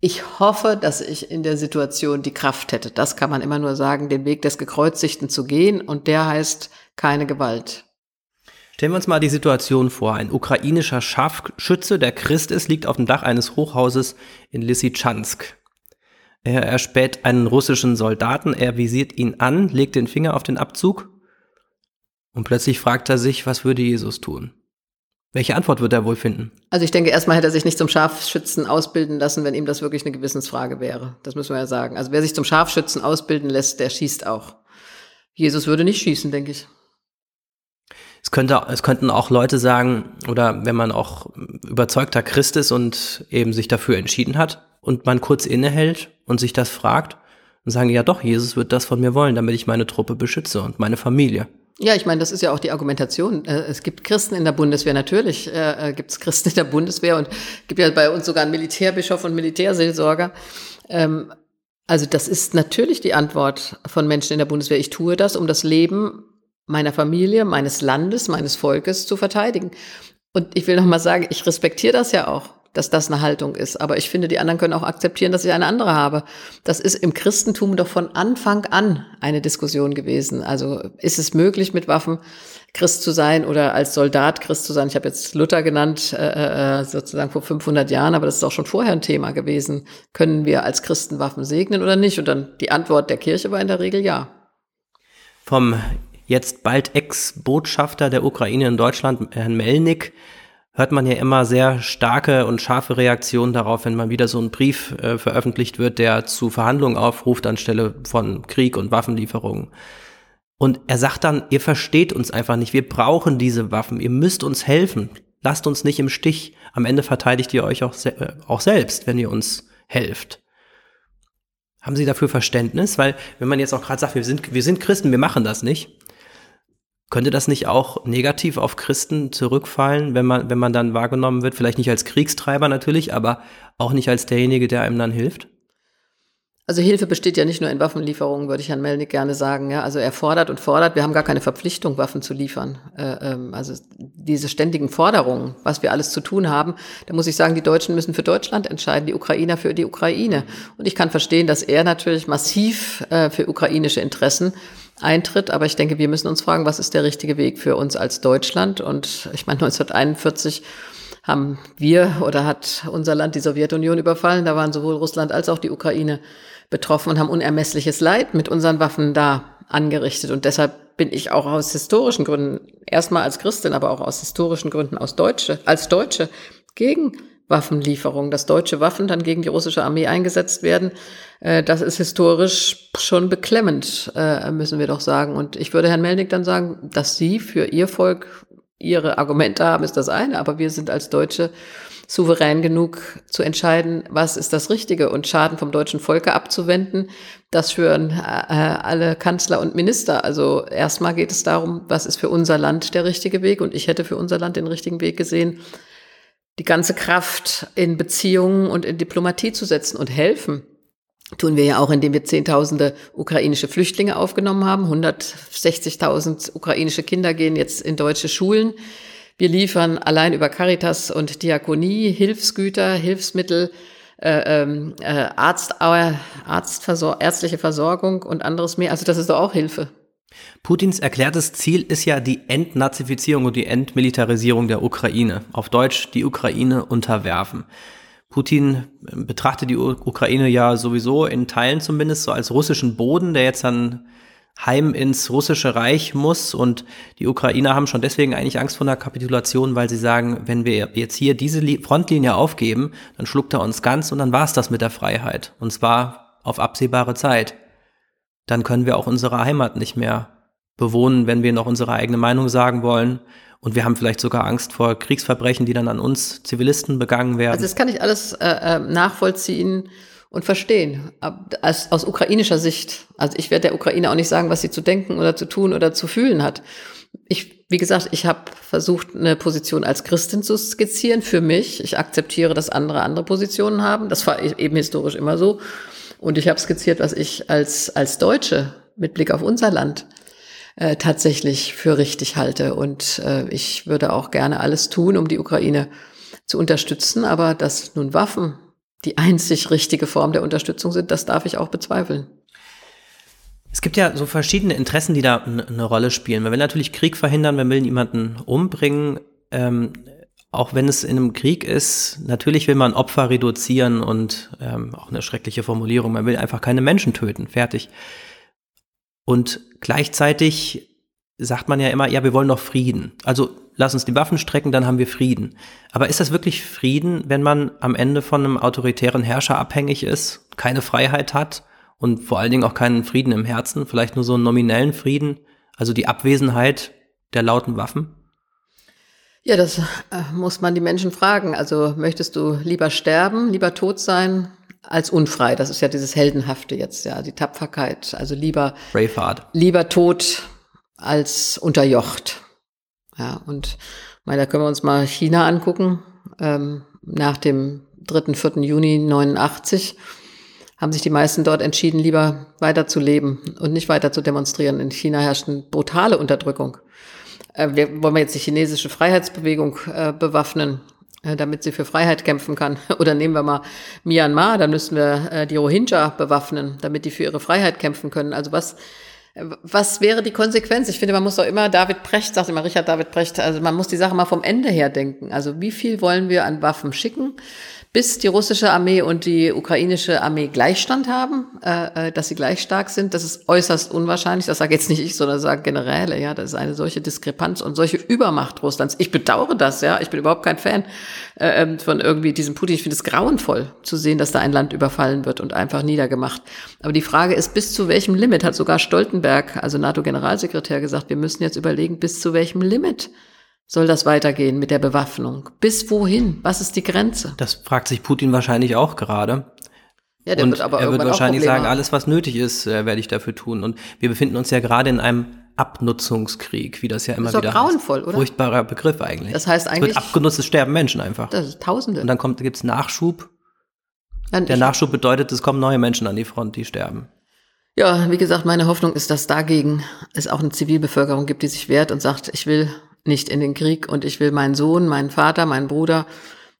ich hoffe, dass ich in der Situation die Kraft hätte. Das kann man immer nur sagen, den Weg des Gekreuzigten zu gehen. Und der heißt keine Gewalt.
Stellen wir uns mal die Situation vor. Ein ukrainischer Scharfschütze, der Christ ist, liegt auf dem Dach eines Hochhauses in Lysychansk. Er erspäht einen russischen Soldaten, er visiert ihn an, legt den Finger auf den Abzug und plötzlich fragt er sich, was würde Jesus tun? Welche Antwort wird er wohl finden?
Also ich denke, erstmal hätte er sich nicht zum Scharfschützen ausbilden lassen, wenn ihm das wirklich eine Gewissensfrage wäre. Das müssen wir ja sagen. Also wer sich zum Scharfschützen ausbilden lässt, der schießt auch. Jesus würde nicht schießen, denke ich.
Es könnte, es könnten auch Leute sagen, oder wenn man auch überzeugter Christ ist und eben sich dafür entschieden hat und man kurz innehält und sich das fragt und sagen, ja doch, Jesus wird das von mir wollen, damit ich meine Truppe beschütze und meine Familie.
Ja, ich meine, das ist ja auch die Argumentation. Äh, es gibt Christen in der Bundeswehr, natürlich äh, äh, gibt es Christen in der Bundeswehr und gibt ja bei uns sogar einen Militärbischof und Militärseelsorger. Ähm, also das ist natürlich die Antwort von Menschen in der Bundeswehr. Ich tue das, um das Leben meiner Familie, meines Landes, meines Volkes zu verteidigen. Und ich will noch mal sagen, ich respektiere das ja auch, dass das eine Haltung ist. Aber ich finde, die anderen können auch akzeptieren, dass ich eine andere habe. Das ist im Christentum doch von Anfang an eine Diskussion gewesen. Also ist es möglich, mit Waffen Christ zu sein oder als Soldat Christ zu sein? Ich habe jetzt Luther genannt, äh, äh sozusagen vor 500 Jahren, aber das ist auch schon vorher ein Thema gewesen. Können wir als Christen Waffen segnen oder nicht? Und dann die Antwort der Kirche war in der Regel ja.
Vom jetzt bald Ex-Botschafter der Ukraine in Deutschland, Herrn Melnik, hört man ja immer sehr starke und scharfe Reaktionen darauf, wenn man wieder so ein Brief äh, veröffentlicht wird, der zu Verhandlungen aufruft anstelle von Krieg und Waffenlieferungen. Und er sagt dann, ihr versteht uns einfach nicht, wir brauchen diese Waffen, ihr müsst uns helfen, lasst uns nicht im Stich. Am Ende verteidigt ihr euch auch, se äh, auch selbst, wenn ihr uns helft. Haben Sie dafür Verständnis? Weil wenn man jetzt auch gerade sagt, wir sind, wir sind Christen, wir machen das nicht, könnte das nicht auch negativ auf Christen zurückfallen, wenn man, wenn man dann wahrgenommen wird, vielleicht nicht als Kriegstreiber natürlich, aber auch nicht als derjenige, der einem dann hilft?
Also Hilfe besteht ja nicht nur in Waffenlieferungen, würde ich Herrn Melnick gerne sagen. Ja, also er fordert und fordert. Wir haben gar keine Verpflichtung, Waffen zu liefern. Äh, ähm, also diese ständigen Forderungen, was wir alles zu tun haben, da muss ich sagen, die Deutschen müssen für Deutschland entscheiden, die Ukrainer für die Ukraine. Und ich kann verstehen, dass er natürlich massiv äh, für ukrainische Interessen eintritt. Aber ich denke, wir müssen uns fragen, was ist der richtige Weg für uns als Deutschland? Und ich meine, 1941 haben wir oder hat unser Land die Sowjetunion überfallen. Da waren sowohl Russland als auch die Ukraine betroffen und haben unermessliches Leid mit unseren Waffen da angerichtet. Und deshalb bin ich auch aus historischen Gründen, erstmal als Christin, aber auch aus historischen Gründen aus Deutsche, als Deutsche gegen Waffenlieferungen, dass deutsche Waffen dann gegen die russische Armee eingesetzt werden, äh, das ist historisch schon beklemmend, äh, müssen wir doch sagen. Und ich würde Herrn Melnick dann sagen, dass Sie für Ihr Volk Ihre Argumente haben, ist das eine, aber wir sind als Deutsche souverän genug zu entscheiden, was ist das Richtige und Schaden vom deutschen Volke abzuwenden. Das führen äh, alle Kanzler und Minister. Also erstmal geht es darum, was ist für unser Land der richtige Weg und ich hätte für unser Land den richtigen Weg gesehen, die ganze Kraft in Beziehungen und in Diplomatie zu setzen und helfen. Tun wir ja auch, indem wir Zehntausende ukrainische Flüchtlinge aufgenommen haben. 160.000 ukrainische Kinder gehen jetzt in deutsche Schulen. Wir liefern allein über Caritas und Diakonie Hilfsgüter, Hilfsmittel, äh, ähm, äh, Arzt, äh, Arztversor ärztliche Versorgung und anderes mehr. Also das ist doch auch Hilfe.
Putins erklärtes Ziel ist ja die Entnazifizierung und die Entmilitarisierung der Ukraine. Auf Deutsch die Ukraine unterwerfen. Putin betrachtet die Ukraine ja sowieso in Teilen zumindest so als russischen Boden, der jetzt dann heim ins russische Reich muss. Und die Ukrainer haben schon deswegen eigentlich Angst vor einer Kapitulation, weil sie sagen, wenn wir jetzt hier diese Frontlinie aufgeben, dann schluckt er uns ganz und dann war es das mit der Freiheit. Und zwar auf absehbare Zeit. Dann können wir auch unsere Heimat nicht mehr bewohnen, wenn wir noch unsere eigene Meinung sagen wollen. Und wir haben vielleicht sogar Angst vor Kriegsverbrechen, die dann an uns Zivilisten begangen werden.
Also das kann ich alles äh, äh nachvollziehen und verstehen, aus, aus ukrainischer Sicht. Also ich werde der Ukraine auch nicht sagen, was sie zu denken oder zu tun oder zu fühlen hat. Ich, wie gesagt, ich habe versucht, eine Position als Christin zu skizzieren für mich. Ich akzeptiere, dass andere andere Positionen haben. Das war e-, eben historisch immer so. Und ich habe skizziert, was ich als, als Deutsche mit Blick auf unser Land äh, tatsächlich für richtig halte. Und äh, ich würde auch gerne alles tun, um die Ukraine zu unterstützen. Aber dass nun Waffen die einzig richtige Form der Unterstützung sind, das darf ich auch bezweifeln.
Es gibt ja so verschiedene Interessen, die da eine Rolle spielen. Man will natürlich Krieg verhindern, man will niemanden umbringen. Ähm, auch wenn es in einem Krieg ist, natürlich will man Opfer reduzieren und ähm, auch eine schreckliche Formulierung, man will einfach keine Menschen töten, fertig. Und gleichzeitig sagt man ja immer, ja, wir wollen doch Frieden. Also lass uns die Waffen strecken, dann haben wir Frieden. Aber ist das wirklich Frieden, wenn man am Ende von einem autoritären Herrscher abhängig ist, keine Freiheit hat und vor allen Dingen auch keinen Frieden im Herzen, vielleicht nur so einen nominellen Frieden, also die Abwesenheit der lauten Waffen?
Ja, das äh, muss man die Menschen fragen. Also möchtest du lieber sterben, lieber tot sein, als unfrei? Das ist ja dieses Heldenhafte jetzt, ja, die Tapferkeit. Also lieber,
Braveheart.
lieber tot als unterjocht. Ja, und mal, da können wir uns mal China angucken. Ähm, nach dem 3., 4. Juni 89 haben sich die meisten dort entschieden, lieber weiter zu leben und nicht weiter zu demonstrieren. In China herrscht eine brutale Unterdrückung. Äh, wir, wollen wir jetzt die chinesische Freiheitsbewegung äh, bewaffnen, äh, damit sie für Freiheit kämpfen kann? Oder nehmen wir mal Myanmar, dann müssen wir äh, die Rohingya bewaffnen, damit die für ihre Freiheit kämpfen können. Also was was wäre die Konsequenz? Ich finde, man muss doch immer, David Brecht sagt immer, Richard David Brecht, also man muss die Sache mal vom Ende her denken. Also wie viel wollen wir an Waffen schicken, bis die russische Armee und die ukrainische Armee Gleichstand haben, äh, äh dass sie gleich stark sind. Das ist äußerst unwahrscheinlich. Das sage jetzt nicht ich, sondern sage Generäle. Ja, das ist eine solche Diskrepanz und solche Übermacht Russlands. Ich bedauere das. Ja, ich bin überhaupt kein Fan äh, ähm, von irgendwie diesem Putin. Ich finde es grauenvoll zu sehen, dass da ein Land überfallen wird und einfach niedergemacht. Aber die Frage ist, bis zu welchem Limit hat sogar Stoltenberg, also NATO-Generalsekretär, gesagt, wir müssen jetzt überlegen, bis zu welchem Limit soll das weitergehen mit der Bewaffnung? Bis wohin? Was ist die Grenze?
Das fragt sich Putin wahrscheinlich auch gerade.
Ja, der
und
wird aber
er wird wahrscheinlich sagen, alles, was nötig ist, äh, werde ich dafür tun. Und wir befinden uns ja gerade in einem Abnutzungskrieg, wie das ja immer
das ist
wieder
grauenvoll, heißt. oder?
Furchtbarer Begriff eigentlich.
Das heißt eigentlich.
Es wird abgenutzt, es sterben Menschen einfach.
Das ist Tausende.
Und dann kommt, gibt's Nachschub.
Dann
der Nachschub bedeutet, es kommen neue Menschen an die Front, die sterben.
Ja, wie gesagt, meine Hoffnung ist, dass dagegen es auch eine Zivilbevölkerung gibt, die sich wehrt und sagt, ich will nicht in den Krieg und ich will meinen Sohn, meinen Vater, meinen Bruder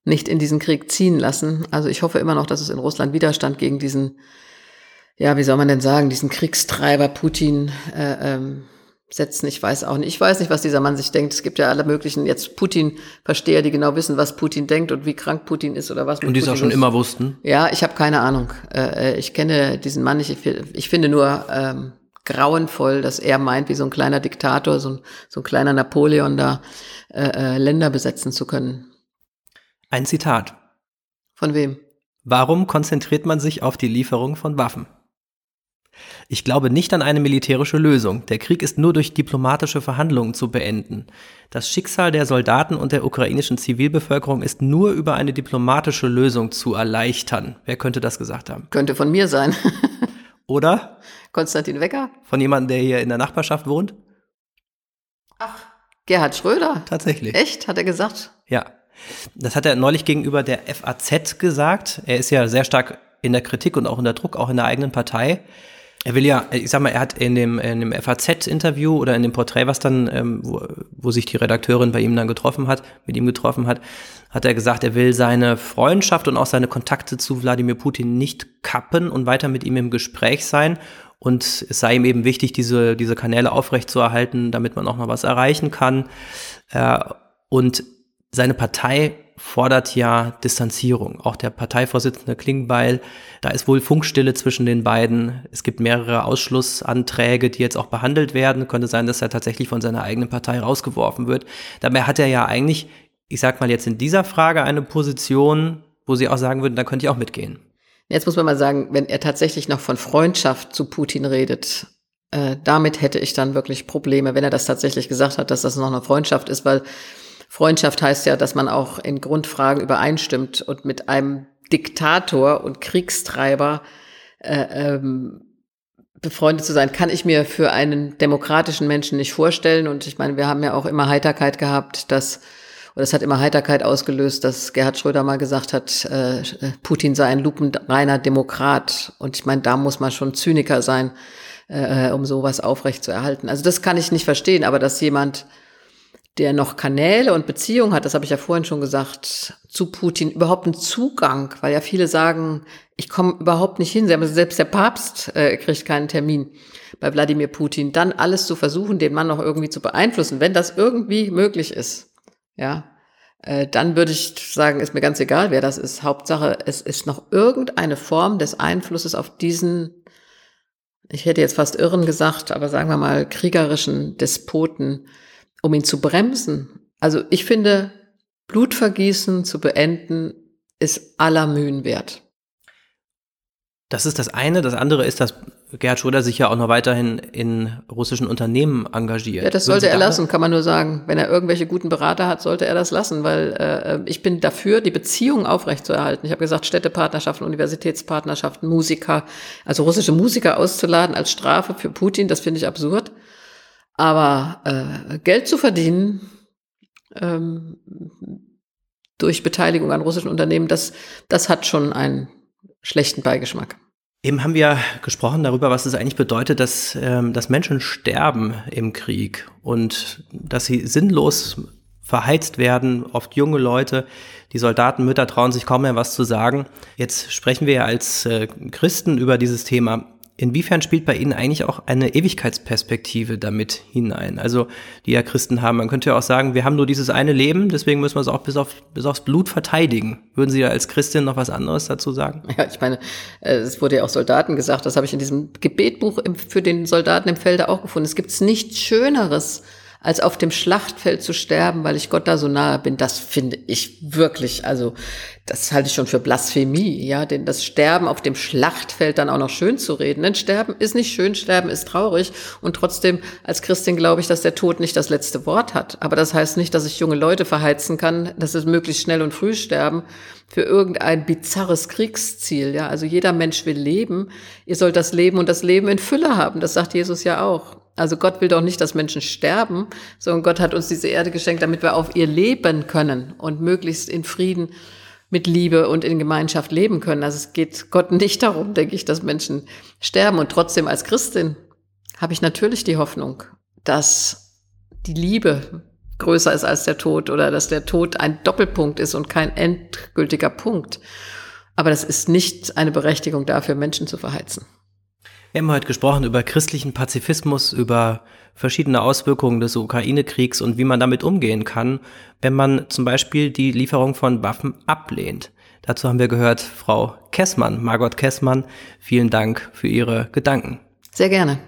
nicht in diesen Krieg ziehen lassen. Also ich hoffe immer noch, dass es in Russland Widerstand gegen diesen, ja, wie soll man denn sagen, diesen Kriegstreiber Putin äh, ähm, setzen. Ich weiß auch nicht. Ich weiß nicht, was dieser Mann sich denkt. Es gibt ja alle möglichen jetzt Putin-Versteher, die genau wissen, was Putin denkt und wie krank Putin ist oder was.
Und die es auch schon ist. immer wussten.
Ja, ich habe keine Ahnung. Äh, äh, ich kenne diesen Mann nicht. Ich, ich finde nur, ähm, grauenvoll, dass er meint, wie so ein kleiner Diktator, so ein, so ein kleiner Napoleon da äh, äh, Länder besetzen zu können.
Ein Zitat.
Von wem?
Warum konzentriert man sich auf die Lieferung von Waffen? Ich glaube nicht an eine militärische Lösung. Der Krieg ist nur durch diplomatische Verhandlungen zu beenden. Das Schicksal der Soldaten und der ukrainischen Zivilbevölkerung ist nur über eine diplomatische Lösung zu erleichtern. Wer könnte das gesagt haben?
Könnte von mir sein.
Oder?
Konstantin Wecker?
Von jemandem, der hier in der Nachbarschaft wohnt?
Ach, Gerhard Schröder?
Tatsächlich.
Echt? Hat er gesagt?
Ja. Das hat er neulich gegenüber der FAZ gesagt. Er ist ja sehr stark in der Kritik und auch in der Druck, auch in der eigenen Partei. Er will ja, ich sag mal, er hat in dem, in dem FAZ-Interview oder in dem Porträt, was dann, ähm, wo, wo sich die Redakteurin bei ihm dann getroffen hat, mit ihm getroffen hat, hat er gesagt, er will seine Freundschaft und auch seine Kontakte zu Wladimir Putin nicht kappen und weiter mit ihm im Gespräch sein. Und es sei ihm eben wichtig, diese, diese Kanäle aufrechtzuerhalten, damit man auch noch was erreichen kann. Äh, und seine Partei fordert ja Distanzierung. Auch der Parteivorsitzende Klingbeil, da ist wohl Funkstille zwischen den beiden. Es gibt mehrere Ausschlussanträge, die jetzt auch behandelt werden. Könnte sein, dass er tatsächlich von seiner eigenen Partei rausgeworfen wird. Dabei hat er ja eigentlich, ich sag mal jetzt in dieser Frage eine Position, wo sie auch sagen würden, da könnte ich auch mitgehen.
Jetzt muss man mal sagen, wenn er tatsächlich noch von Freundschaft zu Putin redet, äh, damit hätte ich dann wirklich Probleme, wenn er das tatsächlich gesagt hat, dass das noch eine Freundschaft ist, weil Freundschaft heißt ja, dass man auch in Grundfragen übereinstimmt und mit einem Diktator und Kriegstreiber äh, ähm, befreundet zu sein, kann ich mir für einen demokratischen Menschen nicht vorstellen. Und ich meine, wir haben ja auch immer Heiterkeit gehabt, dass, oder es hat immer Heiterkeit ausgelöst, dass Gerhard Schröder mal gesagt hat, äh, Putin sei ein lupenreiner Demokrat. Und ich meine, da muss man schon Zyniker sein, äh, um sowas aufrecht zu erhalten. Also das kann ich nicht verstehen, aber dass jemand der noch Kanäle und Beziehungen hat, das habe ich ja vorhin schon gesagt, zu Putin überhaupt einen Zugang, weil ja viele sagen, ich komme überhaupt nicht hin. Selbst der Papst äh, kriegt keinen Termin bei Wladimir Putin. Dann alles zu versuchen, den Mann noch irgendwie zu beeinflussen, wenn das irgendwie möglich ist, ja, äh, dann würde ich sagen, ist mir ganz egal, wer das ist. Hauptsache, es ist noch irgendeine Form des Einflusses auf diesen, ich hätte jetzt fast irren gesagt, aber sagen wir mal kriegerischen Despoten um ihn zu bremsen. Also ich finde, Blutvergießen zu beenden ist aller Mühen wert.
Das ist das eine. Das andere ist, dass Gerhard Schröder sich ja auch noch weiterhin in russischen Unternehmen engagiert.
Ja, das sollte er lassen, kann man nur sagen. Wenn er irgendwelche guten Berater hat, sollte er das lassen, weil äh, ich bin dafür, die Beziehungen aufrechtzuerhalten. Ich habe gesagt, Städtepartnerschaften, Universitätspartnerschaften, Musiker, also russische Musiker auszuladen als Strafe für Putin, das finde ich absurd. Aber äh, Geld zu verdienen ähm, durch Beteiligung an russischen Unternehmen, das, das hat schon einen schlechten Beigeschmack.
Eben haben wir gesprochen darüber, was es eigentlich bedeutet, dass, ähm, dass Menschen sterben im Krieg und dass sie sinnlos verheizt werden, oft junge Leute. Die Soldaten, Mütter trauen sich kaum mehr was zu sagen. Jetzt sprechen wir ja als äh, Christen über dieses Thema inwiefern spielt bei Ihnen eigentlich auch eine Ewigkeitsperspektive damit hinein? Also, die ja Christen haben. Man könnte ja auch sagen, wir haben nur dieses eine Leben, deswegen müssen wir es auch bis, auf, bis aufs Blut verteidigen. Würden Sie da als Christin noch was anderes dazu sagen?
Ja, ich meine, äh, es wurde ja auch Soldaten gesagt, das habe ich in diesem Gebetbuch für den Soldaten im Felde auch gefunden. Es gibt nichts Schöneres, als auf dem Schlachtfeld zu sterben, weil ich Gott da so nahe bin, das finde ich wirklich, also das halte ich schon für Blasphemie, ja, denn das Sterben auf dem Schlachtfeld dann auch noch schön zu reden. Denn Sterben ist nicht schön, Sterben ist traurig und trotzdem als Christin glaube ich, dass der Tod nicht das letzte Wort hat. Aber das heißt nicht, dass ich junge Leute verheizen kann, dass es möglichst schnell und früh sterben für irgendein bizarres Kriegsziel, ja. Also jeder Mensch will leben. Ihr sollt das Leben und das Leben in Fülle haben. Das sagt Jesus ja auch. Also Gott will doch nicht, dass Menschen sterben, sondern Gott hat uns diese Erde geschenkt, damit wir auf ihr leben können und möglichst in Frieden mit Liebe und in Gemeinschaft leben können. Also es geht Gott nicht darum, denke ich, dass Menschen sterben. Und trotzdem als Christin habe ich natürlich die Hoffnung, dass die Liebe größer ist als der Tod oder dass der Tod ein Doppelpunkt ist und kein endgültiger Punkt. Aber das ist nicht eine Berechtigung dafür, Menschen zu verheizen.
Wir haben heute gesprochen über christlichen Pazifismus, über verschiedene Auswirkungen des Ukraine-Kriegs und wie man damit umgehen kann, wenn man zum Beispiel die Lieferung von Waffen ablehnt. Dazu haben wir gehört Frau Kessmann, Margot Kessmann. Vielen Dank für Ihre Gedanken.
Sehr gerne.